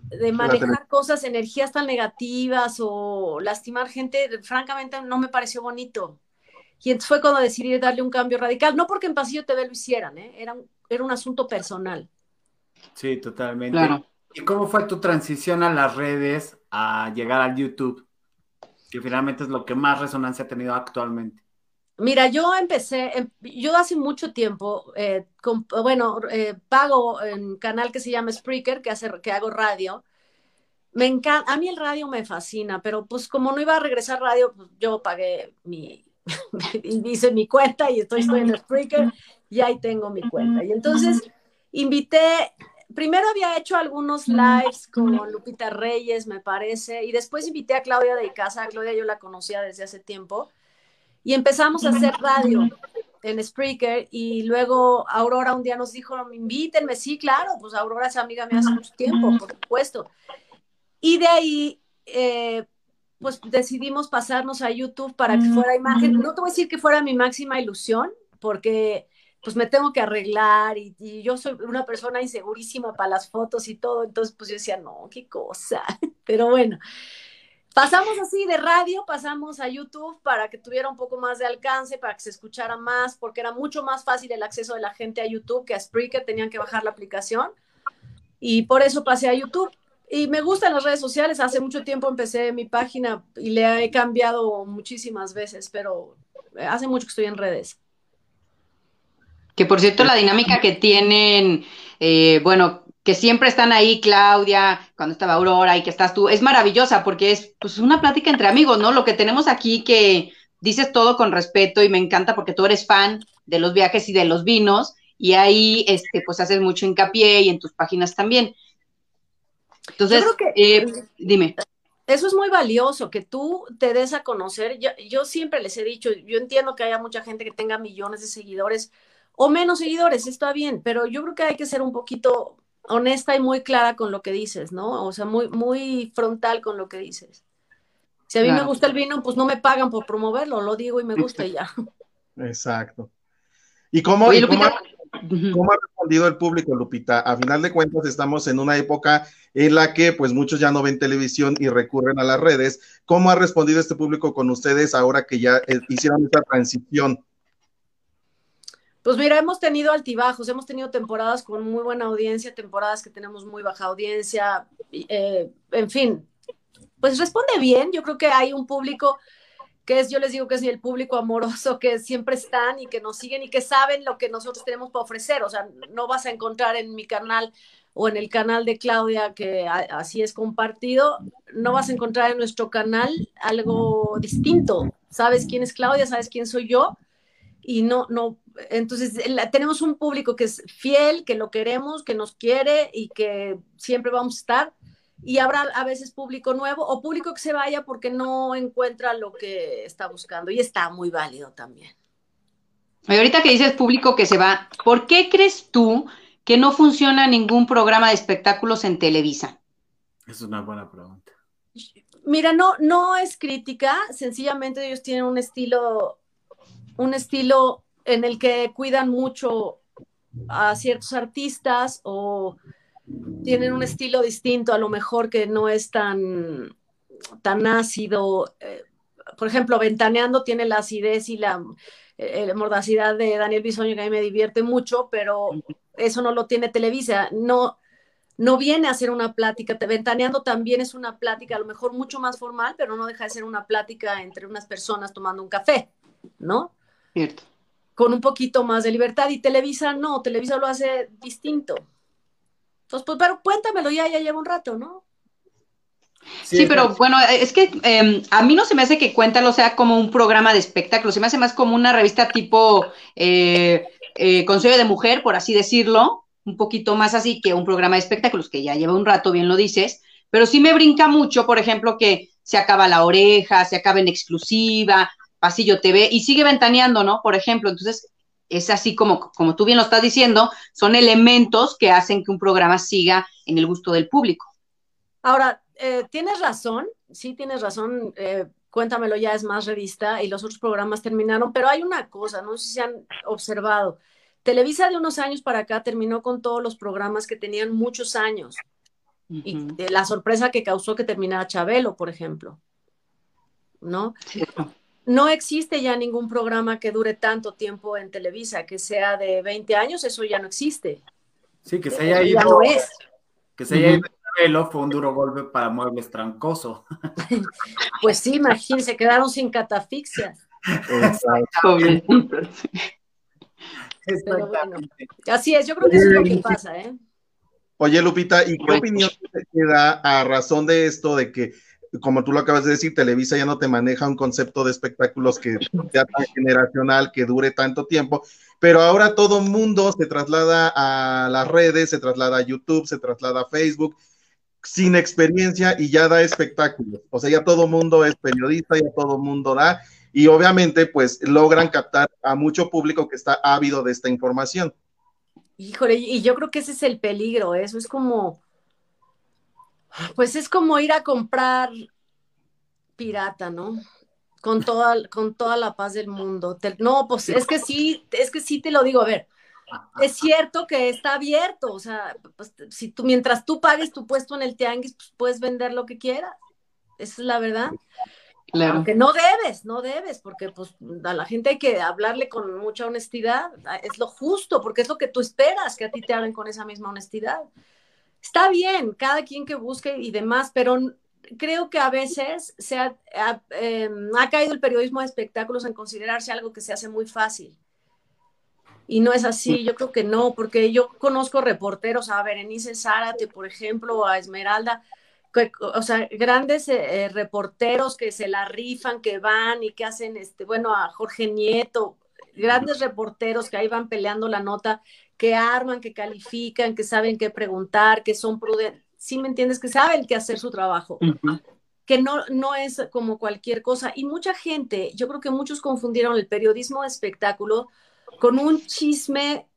de manejar cosas, energías tan negativas o lastimar gente, francamente no me pareció bonito. Y entonces fue cuando decidí darle un cambio radical, no porque en Pasillo TV lo hicieran, ¿eh? era, un, era un asunto personal. Sí, totalmente. ¿Y cómo fue tu transición a las redes, a llegar al YouTube? Que finalmente es lo que más resonancia ha tenido actualmente. Mira, yo empecé, em, yo hace mucho tiempo, eh, bueno, eh, pago en canal que se llama Spreaker, que, hace, que hago radio. Me encanta, a mí el radio me fascina, pero pues como no iba a regresar radio, pues yo pagué mi, hice mi cuenta y estoy, estoy en Spreaker y ahí tengo mi cuenta. Y entonces invité, primero había hecho algunos lives con Lupita Reyes, me parece, y después invité a Claudia de Casa. Claudia yo la conocía desde hace tiempo y empezamos a hacer radio en Spreaker y luego Aurora un día nos dijo, invítenme, sí, claro, pues Aurora es amiga mía hace mucho tiempo, por supuesto. Y de ahí, eh, pues decidimos pasarnos a YouTube para que fuera imagen. No te voy a decir que fuera mi máxima ilusión, porque pues me tengo que arreglar y, y, yo soy una persona insegurísima para las fotos y todo, entonces pues yo decía, no, qué cosa, pero bueno, Pasamos así de radio, pasamos a YouTube para que tuviera un poco más de alcance, para que se escuchara más, porque era mucho más fácil el acceso de la gente a YouTube que a Spreaker, tenían que bajar la aplicación. Y por eso pasé a YouTube. Y me gustan las redes sociales. Hace mucho tiempo empecé mi página y le he cambiado muchísimas veces, pero hace mucho que estoy en redes. Que por cierto, la dinámica que tienen, eh, bueno, que siempre están ahí, Claudia, cuando estaba Aurora y que estás tú, es maravillosa porque es pues una plática entre amigos, ¿no? Lo que tenemos aquí que dices todo con respeto y me encanta porque tú eres fan de los viajes y de los vinos y ahí este pues haces mucho hincapié y en tus páginas también. Entonces, eh, dime. Eso es muy valioso, que tú te des a conocer. Yo, yo siempre les he dicho, yo entiendo que haya mucha gente que tenga millones de seguidores o menos seguidores, está bien, pero yo creo que hay que ser un poquito honesta y muy clara con lo que dices, ¿no? O sea, muy, muy frontal con lo que dices. Si a mí me gusta el vino, pues no me pagan por promoverlo, lo digo y me gusta y ya. Exacto. ¿Y cómo, cómo, cómo, ha respondido el público, Lupita? A final de cuentas, estamos en una época en la que pues muchos ya no ven televisión y recurren a las redes. ¿Cómo ha respondido este público con ustedes ahora que ya eh, hicieron esta transición pues mira, hemos tenido altibajos, hemos tenido temporadas con muy buena audiencia, temporadas que tenemos muy baja audiencia, eh, en fin, pues responde bien, yo creo que hay un público que es, yo les digo que es el público amoroso, que siempre están y que nos siguen y que saben lo que nosotros tenemos para ofrecer, o sea, no vas a encontrar en mi canal o en el canal de Claudia, que así es compartido, no vas a encontrar en nuestro canal algo distinto. Sabes quién es Claudia, sabes quién soy yo, y no, no, entonces tenemos un público que es fiel, que lo queremos, que nos quiere y que siempre vamos a estar. Y habrá a veces público nuevo o público que se vaya porque no encuentra lo que está buscando y está muy válido también. Y ahorita que dices público que se va, ¿por qué crees tú que no funciona ningún programa de espectáculos en Televisa? Es una buena pregunta. Mira, no, no es crítica, sencillamente ellos tienen un estilo un estilo en el que cuidan mucho a ciertos artistas o tienen un estilo distinto, a lo mejor que no es tan, tan ácido. Eh, por ejemplo, Ventaneando tiene la acidez y la, eh, mordacidad de Daniel Bisoño, que a mí me divierte mucho, pero eso no lo tiene Televisa. No, no viene a ser una plática. Ventaneando también es una plática, a lo mejor mucho más formal, pero no deja de ser una plática entre unas personas tomando un café, ¿no? Con un poquito más de libertad. Y Televisa no, Televisa lo hace distinto. Entonces, pues, pero cuéntamelo ya, ya lleva un rato, ¿no? Sí, pero bueno, es que em, a mí no se me hace que Cuéntalo sea como un programa de espectáculo, se me hace más como una revista tipo eh, eh, Consejo de Mujer, por así decirlo, un poquito más así que un programa de espectáculos, que ya lleva un rato, bien lo dices, pero sí me brinca mucho, por ejemplo, que se acaba la oreja, se acaba en exclusiva, Pasillo TV y sigue ventaneando, ¿no? Por ejemplo, entonces es así como, como tú bien lo estás diciendo, son elementos que hacen que un programa siga en el gusto del público. Ahora, eh, tienes razón, sí tienes razón, eh, Cuéntamelo ya es más revista y los otros programas terminaron, pero hay una cosa, no sé si han observado, Televisa de unos años para acá terminó con todos los programas que tenían muchos años. Y la sorpresa que causó que terminara Chabelo, por ejemplo. ¿No? No existe ya ningún programa que dure tanto tiempo en Televisa, que sea de 20 años, eso ya no existe. Sí, que se haya ido. Ya no es. Que se haya ido Chabelo fue un duro golpe para Muebles Trancoso. pues sí, imagínense, quedaron sin catafixias. así es, yo creo que eso es lo que pasa, ¿eh? Oye, Lupita, ¿y qué opinión te da a razón de esto de que, como tú lo acabas de decir, Televisa ya no te maneja un concepto de espectáculos que sea tan generacional, que dure tanto tiempo, pero ahora todo mundo se traslada a las redes, se traslada a YouTube, se traslada a Facebook, sin experiencia y ya da espectáculos. O sea, ya todo mundo es periodista, ya todo mundo da, y obviamente pues logran captar a mucho público que está ávido de esta información. Híjole, y yo creo que ese es el peligro, eso es como, pues es como ir a comprar pirata, ¿no? Con toda, con toda la paz del mundo. no, pues es que sí, es que sí te lo digo, a ver, es cierto que está abierto, o sea, pues, si tú, mientras tú pagues tu puesto en el tianguis, pues puedes vender lo que quieras, esa es la verdad. Claro. Aunque no debes, no debes, porque pues a la gente hay que hablarle con mucha honestidad, es lo justo, porque es lo que tú esperas, que a ti te hablen con esa misma honestidad. Está bien, cada quien que busque y demás, pero creo que a veces se ha, em, caído el periodismo de espectáculos en considerarse algo que se hace muy fácil. Y no es así, yo creo que no, porque yo conozco reporteros, a Berenice Zárate, por ejemplo, a Esmeralda, o sea, grandes eh, eh, reporteros que se la rifan, que van y que hacen, este, bueno, a Jorge Nieto, grandes reporteros que ahí van peleando la nota, que arman, que califican, que saben qué preguntar, que son prudentes, ¿sí me entiendes? Que saben qué hacer su trabajo. que no, no es como cualquier cosa. Y mucha gente, yo creo que muchos confundieron el periodismo de espectáculo con un chisme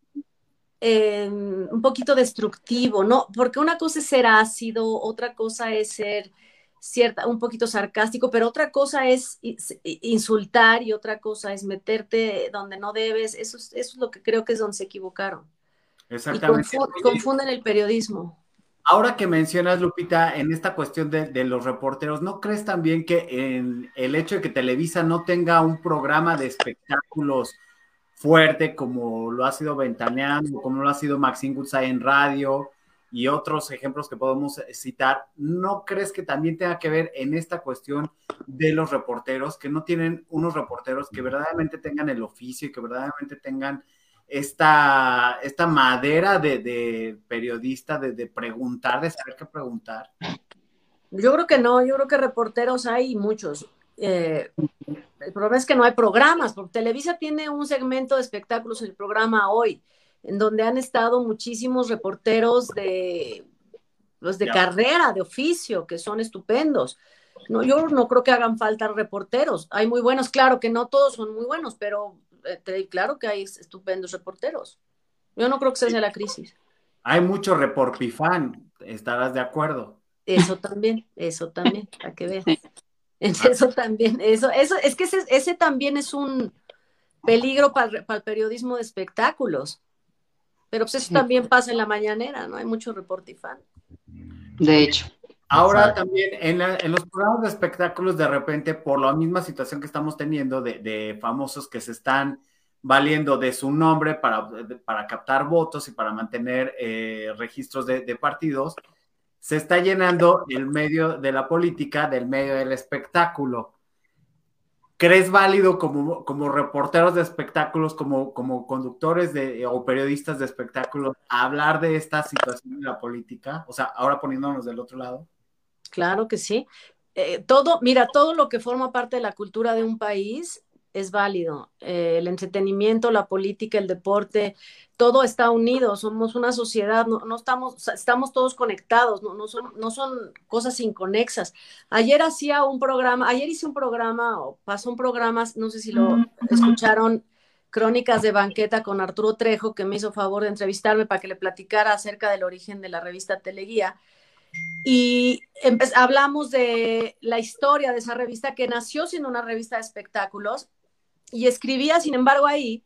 Em, un poquito destructivo, ¿no? Porque una cosa es ser ácido, otra cosa es ser cierta, un poquito sarcástico, pero otra cosa es insultar y otra cosa es meterte donde no debes. Eso es, eso es lo que creo que es donde se equivocaron. Exactamente. Y confunden el periodismo. Ahora que mencionas, Lupita, en esta cuestión de, de, los reporteros, ¿no crees también que en el hecho de que Televisa no tenga un programa de espectáculos fuerte como lo ha sido Ventaneando, como lo ha sido Maxine Goodside en radio y otros ejemplos que podemos citar, ¿no crees que también tenga que ver en esta cuestión de los reporteros, que no tienen unos reporteros que verdaderamente tengan el oficio y que verdaderamente tengan esta, esta madera de, periodista, de, de preguntar, de saber qué preguntar? Yo creo que no, yo creo que reporteros hay muchos. Eh, el problema es que no hay programas, porque Televisa tiene un segmento de espectáculos en el programa hoy, en donde han estado muchísimos reporteros de, pues, de carrera, de oficio, que son estupendos. No, yo no creo que hagan falta reporteros. Hay muy buenos, claro que no todos son muy buenos, pero eh, claro que hay estupendos reporteros. Yo no creo que sea la crisis. Hay mucho reporpifán, estarás de acuerdo. Eso también, eso también, para que veas. Eso también, eso, eso, es que ese, también es un peligro para, el periodismo de espectáculos. Pero pues eso también pasa en la mañanera, ¿no? Hay mucho reporte y fan. De hecho. Ahora también en, los programas de espectáculos, de repente, por la misma situación que estamos teniendo de, famosos que se están valiendo de su nombre para, para captar votos y para mantener eh, registros de, de partidos, se está llenando el medio de la política del medio del espectáculo. ¿Crees válido como, como reporteros de espectáculos, como, como conductores de, o periodistas de espectáculos, hablar de esta situación de la política? O sea, ahora poniéndonos del otro lado. Claro que sí. Eh, todo, mira, todo lo que forma parte de la cultura de un país es válido. Eh, el entretenimiento, la política, el deporte, todo está unido, somos una sociedad, no, estamos, estamos todos conectados, no, no, son, no son cosas inconexas. Ayer hacía un programa, ayer hice un programa, o pasó un programa, no sé si lo escucharon, Crónicas de Banqueta con Arturo Trejo, que me hizo favor de entrevistarme para que le platicara acerca del origen de la revista Teleguía. Y hablamos de la historia de esa revista que nació siendo una revista de espectáculos y escribía, sin embargo, ahí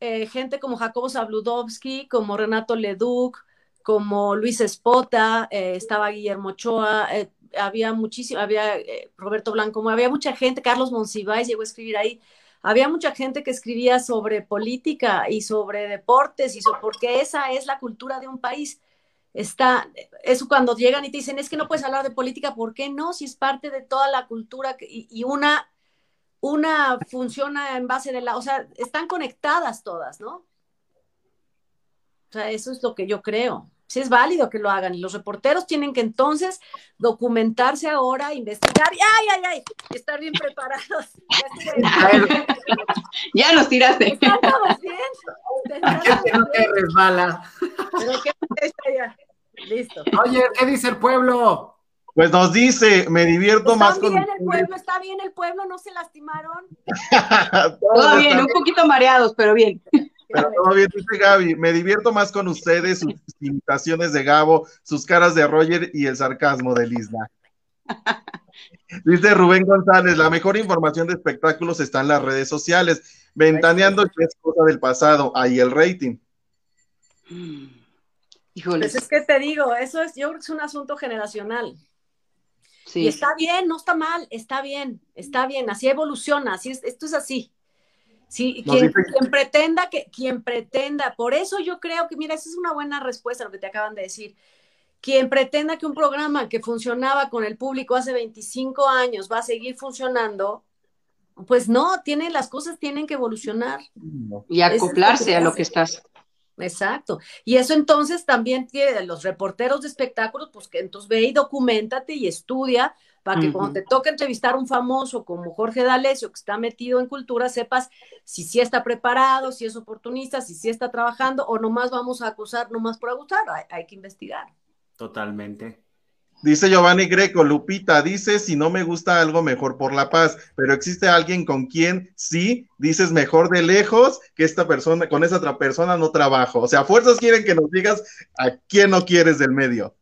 eh, gente como Jacobo Zabludovsky, como Renato Leduc, como Luis Espota, eh, estaba Guillermo Ochoa, eh, había muchísimo, había Roberto Blanco, había mucha gente, Carlos Monsiváis llegó a escribir ahí, había mucha gente que escribía sobre política y sobre deportes y sobre, porque esa es la cultura de un país está, eso cuando llegan y te dicen, es que no puedes hablar de política, ¿por qué no? Si es parte de toda la cultura y, una, una funciona en base de la, o sea, están conectadas todas, ¿no? O sea, eso es lo que yo creo. Si es válido que lo hagan y los reporteros tienen que entonces documentarse ahora, investigar y ay, ay, ay, estar bien preparados. ya nos tiraste. Están todos bien. no te resbala. Pero qué ya. Listo. Oye, ¿qué dice el pueblo? Pues nos dice, me divierto más con. Bien el pueblo, está bien el pueblo, no se lastimaron. todo bien, un poquito mareados, pero bien. Pero todo bien, dice Gaby, me divierto más con ustedes, sus imitaciones de Gabo, sus caras de Roger y el sarcasmo de Lisna. Dice Rubén González, la mejor información de espectáculos está en las redes sociales. Ventaneando que es cosa del pasado, ahí el rating. Pues es que te digo, eso es, yo creo que es un asunto generacional. Sí. Y está bien, no está mal, está bien, está bien, así evoluciona, así es, esto es así. Sí, quien, pretenda que, quien pretenda, por eso yo creo que, mira, esa es una buena respuesta a lo que te acaban de decir. Quien pretenda que un programa que funcionaba con el público hace 25 años va a seguir funcionando, pues no, tiene, las cosas tienen que evolucionar. Y acoplarse a lo que estás. Exacto. Y eso entonces también tiene los reporteros de espectáculos, pues que entonces ve y documentate y estudia para que cuando te toque entrevistar a un famoso como Jorge D'Alessio, que está metido en cultura, sepas si sí está preparado, si es oportunista, si sí está trabajando o nomás vamos a acusar nomás por acusar. hay que investigar. Totalmente. Dice Giovanni Greco, Lupita, dice si no me gusta algo mejor por la paz, pero existe alguien con quien sí dices mejor de lejos que esta persona, con esa otra persona no trabajo. O sea, fuerzas quieren que nos digas a quién no quieres del medio.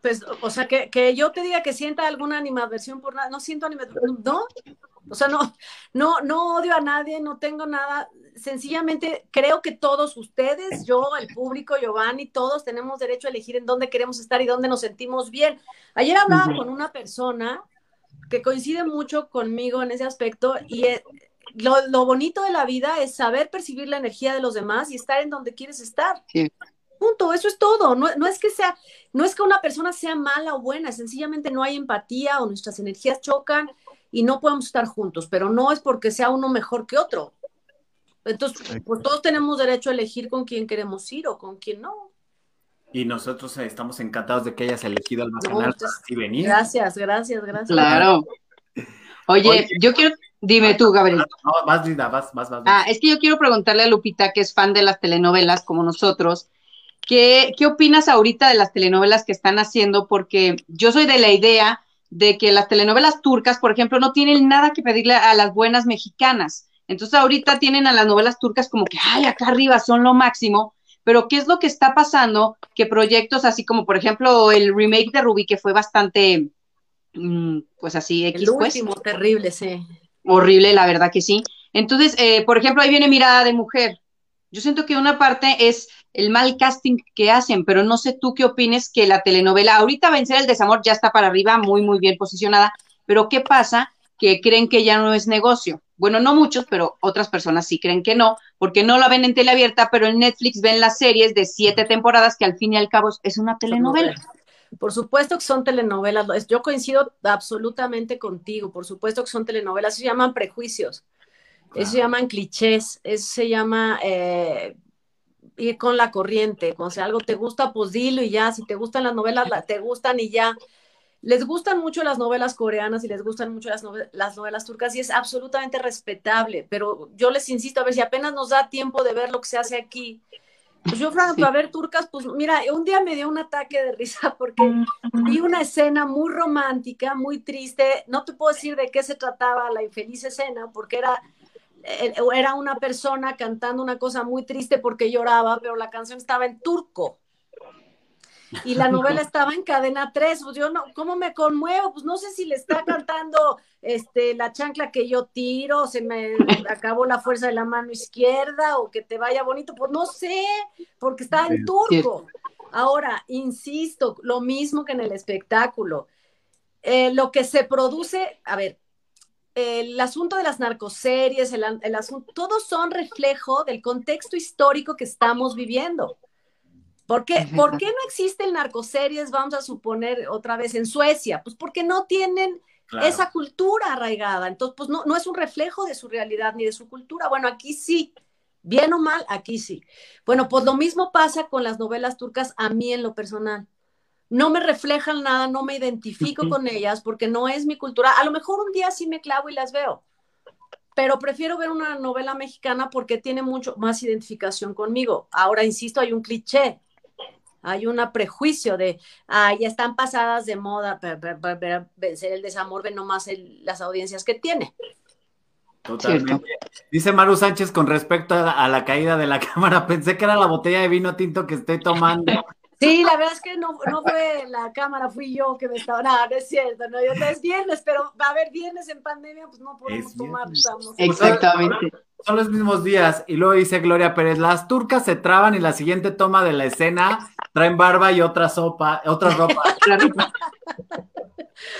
Pues, o sea, que, que yo te diga que sienta alguna animadversión por nada, no siento animadversión, no, o sea, no, no, no odio a nadie, no tengo nada. Sencillamente creo que todos ustedes, yo, el público, Giovanni, todos tenemos derecho a elegir en dónde queremos estar y dónde nos sentimos bien. Ayer hablaba con una persona que coincide mucho conmigo en ese aspecto y eh, lo, bonito de la vida es saber percibir la energía de los demás y estar en donde quieres estar. Punto, eso es todo. No, no, es que sea, no es que una persona sea mala o buena, sencillamente no hay empatía o nuestras energías chocan y no podemos estar juntos, pero no es porque sea uno mejor que otro. Entonces, pues todos tenemos derecho a elegir con quién queremos ir o con quién no. Y nosotros eh, estamos encantados de que hayas elegido al canal y venir. Gracias, gracias, gracias. Claro. Oye, yo quiero, dime tú, Gabriel. No, vas, Linda, vas, vas, vas, Ah, es que yo quiero preguntarle a Lupita, que es fan de las telenovelas como nosotros, ¿qué, ¿qué opinas ahorita de las telenovelas que están haciendo? Porque yo soy de la idea de que las telenovelas turcas, por ejemplo, no tienen nada que pedirle a las buenas mexicanas. Entonces ahorita tienen a las novelas turcas como que, ay, acá arriba son lo máximo, pero ¿qué es lo que está pasando? Que proyectos así como, por ejemplo, el remake de Ruby, que fue bastante, mm, pues así, X, el pues. último, terrible, sí. Horrible, la verdad que sí. Entonces, eh, por ejemplo, ahí viene Mirada de Mujer. Yo siento que una parte es el mal casting que hacen, pero no sé tú qué opines que la telenovela, ahorita Vencer el Desamor ya está para arriba, muy, muy bien posicionada, pero ¿qué pasa? Que creen que ya no es negocio. Bueno, no muchos, pero otras personas sí creen que no, porque no la ven en teleabierta, pero en Netflix ven las series de siete temporadas que al fin y al cabo es una telenovela. Por supuesto que son telenovelas, yo coincido absolutamente contigo, por supuesto que son telenovelas, se llaman prejuicios, eso se llaman clichés, eso se llama eh, ir con la corriente, o sea, algo te gusta, pues dilo y ya, si te gustan las novelas, te gustan y ya. Les gustan mucho las novelas coreanas y les gustan mucho las, las novelas turcas y es absolutamente respetable, pero yo les insisto, a ver si apenas nos da tiempo de ver lo que se hace aquí. Pues yo, Franco, a ver, turcas, pues mira, un día me dio un ataque de risa porque vi una escena muy romántica, muy triste. No te puedo decir de qué se trataba la infeliz escena, porque era era una persona cantando una cosa muy triste porque lloraba, pero la canción estaba en turco. Y la novela estaba en cadena 3, pues yo no, ¿cómo me conmuevo? Pues no sé si le está cantando este, la chancla que yo tiro, se me acabó la fuerza de la mano izquierda o que te vaya bonito, pues no sé, porque está en turco. Ahora, insisto, lo mismo que en el espectáculo. Eh, lo que se produce, a ver, el asunto de las narcoseries, el, el asunto, todos son reflejo del contexto histórico que estamos viviendo. ¿Por qué? ¿Por qué no existe el narcoseries, vamos a suponer, otra vez en Suecia? Pues porque no tienen esa cultura arraigada. Entonces, pues no, no es un reflejo de su realidad ni de su cultura. Bueno, aquí sí. Bien o mal, aquí sí. Bueno, pues lo mismo pasa con las novelas turcas a mí en lo personal. No me reflejan nada, no me identifico con ellas porque no es mi cultura. A lo mejor un día sí me clavo y las veo, pero prefiero ver una novela mexicana porque tiene mucho más identificación conmigo. Ahora, insisto, hay un cliché, hay un prejuicio de, ah, ya están pasadas de moda, para, vencer el desamor, ven nomás las audiencias que tiene. Totalmente. Dice Maru Sánchez con respecto a la, caída de la cámara, pensé que era la botella de vino tinto que estoy tomando. Sí, la verdad es que no, no fue la cámara, fui yo que me estaba. No, no es cierto, no, yo, es viernes, pero va a haber viernes en pandemia, pues no podemos tomar. Exactamente. Son los mismos días. Y luego dice Gloria Pérez: las turcas se traban y la siguiente toma de la escena traen barba y otra sopa, otra ropa.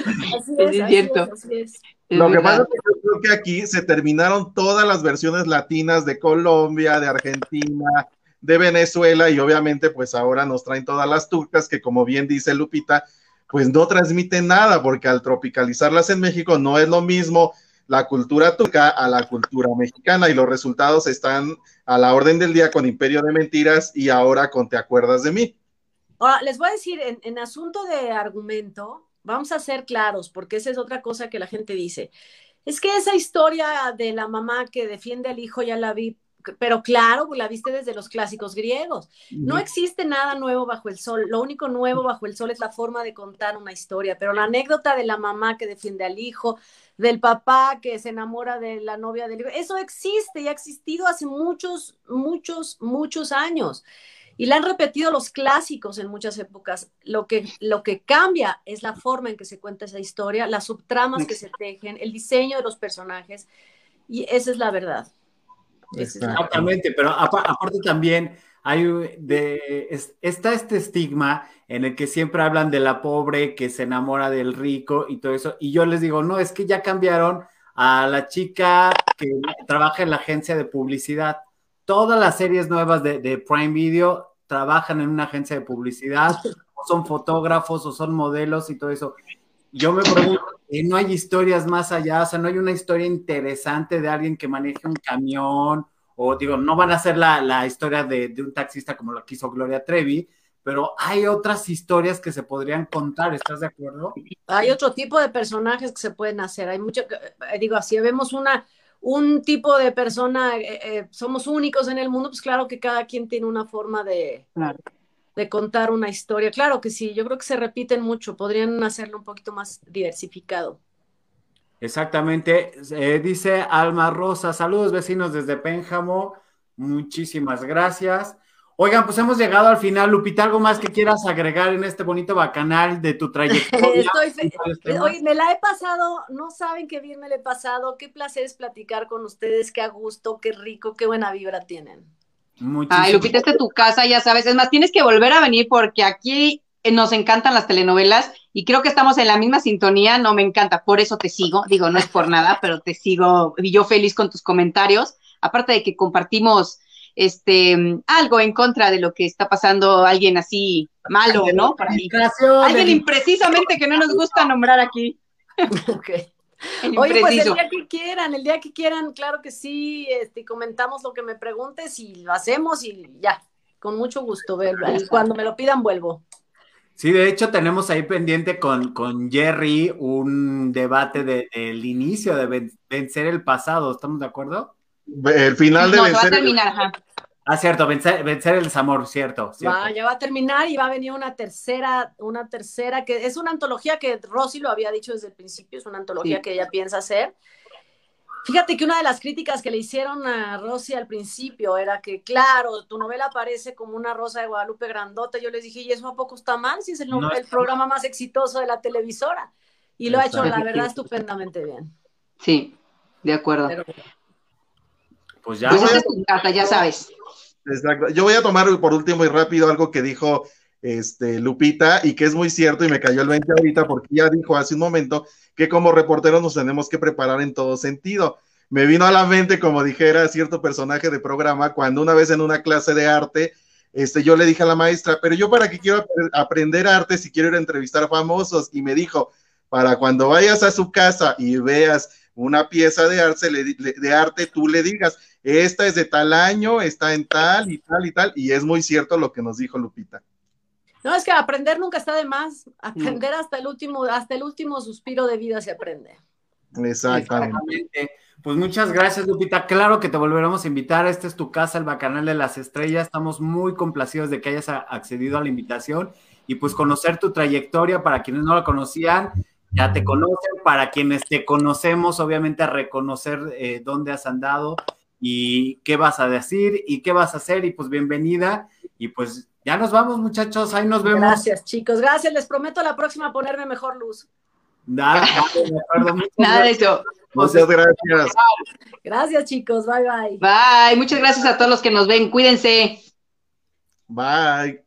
así es, es cierto. así es. Lo que pasa es que yo creo que aquí se terminaron todas las versiones latinas de Colombia, de Argentina, de Venezuela y obviamente pues ahora nos traen todas las turcas que como bien dice Lupita, pues no transmiten nada porque al tropicalizarlas en México no es lo mismo la cultura turca a la cultura mexicana y los resultados están a la orden del día con Imperio de Mentiras y ahora con Te acuerdas de mí. Ahora, les voy a decir, en, en asunto de argumento, Vamos a ser claros, porque esa es otra cosa que la gente dice. Es que esa historia de la mamá que defiende al hijo ya la vi, pero claro, la viste desde los clásicos griegos. No existe nada nuevo bajo el sol. Lo único nuevo bajo el sol es la forma de contar una historia. Pero la anécdota de la mamá que defiende al hijo, del papá que se enamora de la novia del hijo, eso existe y ha existido hace muchos, muchos, muchos años y la han repetido los clásicos en muchas épocas. Lo que, lo que cambia es la forma en que se cuenta esa historia, las subtramas que se tejen, el diseño de los personajes, y esa es la verdad. Exactamente, pero aparte también hay de, está este estigma en el que siempre hablan de la pobre que se enamora del rico y todo eso, y yo les digo, no, es que ya cambiaron a la chica que trabaja en la agencia de publicidad. Todas las series nuevas de, de Prime Video trabajan en una agencia de publicidad, o son fotógrafos, o son modelos y todo eso. Yo me pregunto, ¿no hay historias más allá? O sea, ¿no hay una historia interesante de alguien que maneje un camión? O digo, no van a ser la, la historia de, de, un taxista como lo quiso Gloria Trevi, pero hay otras historias que se podrían contar, ¿estás de acuerdo? Hay otro tipo de personajes que se pueden hacer. Hay mucho, eh, digo, así vemos una, un tipo de persona, eh, eh, somos únicos en el mundo, pues claro que cada quien tiene una forma de, de contar una historia. Claro que sí, yo creo que se repiten mucho, podrían hacerlo un poquito más diversificado. Exactamente, eh, dice Alma Rosa, saludos vecinos desde Pénjamo, muchísimas gracias. Oigan, pues hemos llegado al final. Lupita, ¿algo más que quieras agregar en este bonito bacanal de tu trayectoria? Estoy Oye, me la he pasado, no saben qué bien me la he pasado. Qué placer es platicar con ustedes, qué a gusto, qué rico, qué buena vibra tienen. Muchísimo. Ay, Lupita, esta es tu casa, ya sabes. Es más, tienes que volver a venir porque aquí nos encantan las telenovelas y creo que estamos en la misma sintonía. No me encanta, por eso te sigo. Digo, no es por nada, pero te sigo y yo feliz con tus comentarios. Aparte de que compartimos este, algo en contra de lo que está pasando alguien así malo, ¿no? Para Alguien imprecisamente que no nos gusta nombrar aquí. Oye, pues el día que quieran, el día que quieran, claro que sí, este, comentamos lo que me preguntes y lo hacemos y ya, con mucho gusto, y cuando me lo pidan vuelvo. Sí, de hecho tenemos ahí pendiente con, con Jerry un debate del inicio de vencer el pasado, ¿estamos de acuerdo? El final de no, vencer. Va a terminar, ajá. Ah, cierto, vencer, vencer, el desamor, cierto. Va, ya va a terminar y va a venir una tercera, una tercera, que es una antología que Rosy lo había dicho desde el principio, es una antología sí. que ella piensa hacer. Fíjate que una de las críticas que le hicieron a Rosy al principio era que, claro, tu novela aparece como una rosa de Guadalupe grandota. Yo les dije, ¿y eso a poco está mal? Si es el, el programa más exitoso de la televisora. Y lo ha hecho, la verdad, estupendamente bien. Sí, de acuerdo. pues ya. Pues esta es tu carta, ya sabes. Exacto. Yo voy a tomar por último y rápido algo que dijo este, Lupita y que es muy cierto y me cayó el 20 ahorita porque ya dijo hace un momento que como reporteros nos tenemos que preparar en todo sentido. Me vino a la mente, como dijera cierto personaje de programa, cuando una vez en una clase de arte, este, yo le dije a la maestra, pero yo para qué quiero aprender arte si quiero ir a entrevistar famosos, y me dijo, para cuando vayas a su casa y veas una pieza de arte, de arte, tú le digas, esta es de tal año, está en tal y tal y tal, y es muy cierto lo que nos dijo Lupita. No, es que aprender nunca está de más. Aprender hasta el último, hasta el último suspiro de vida se aprende. Exactamente. Pues muchas gracias, Lupita. Claro que te volveremos a invitar. Esta es tu casa, el Bacanal de las Estrellas. Estamos muy complacidos de que hayas accedido a la invitación y pues conocer tu trayectoria para quienes no la conocían. Ya te conocen, para quienes te conocemos, obviamente a reconocer eh, dónde has andado y qué vas a decir y qué vas a hacer y pues bienvenida y pues ya nos vamos, muchachos, ahí nos vemos. Gracias, chicos. Gracias. Les prometo la próxima ponerme mejor luz. Nada, Nada de eso. Muchas gracias. Gracias, chicos. Bye, bye. Bye. Muchas gracias a todos los que nos ven. Cuídense. Bye.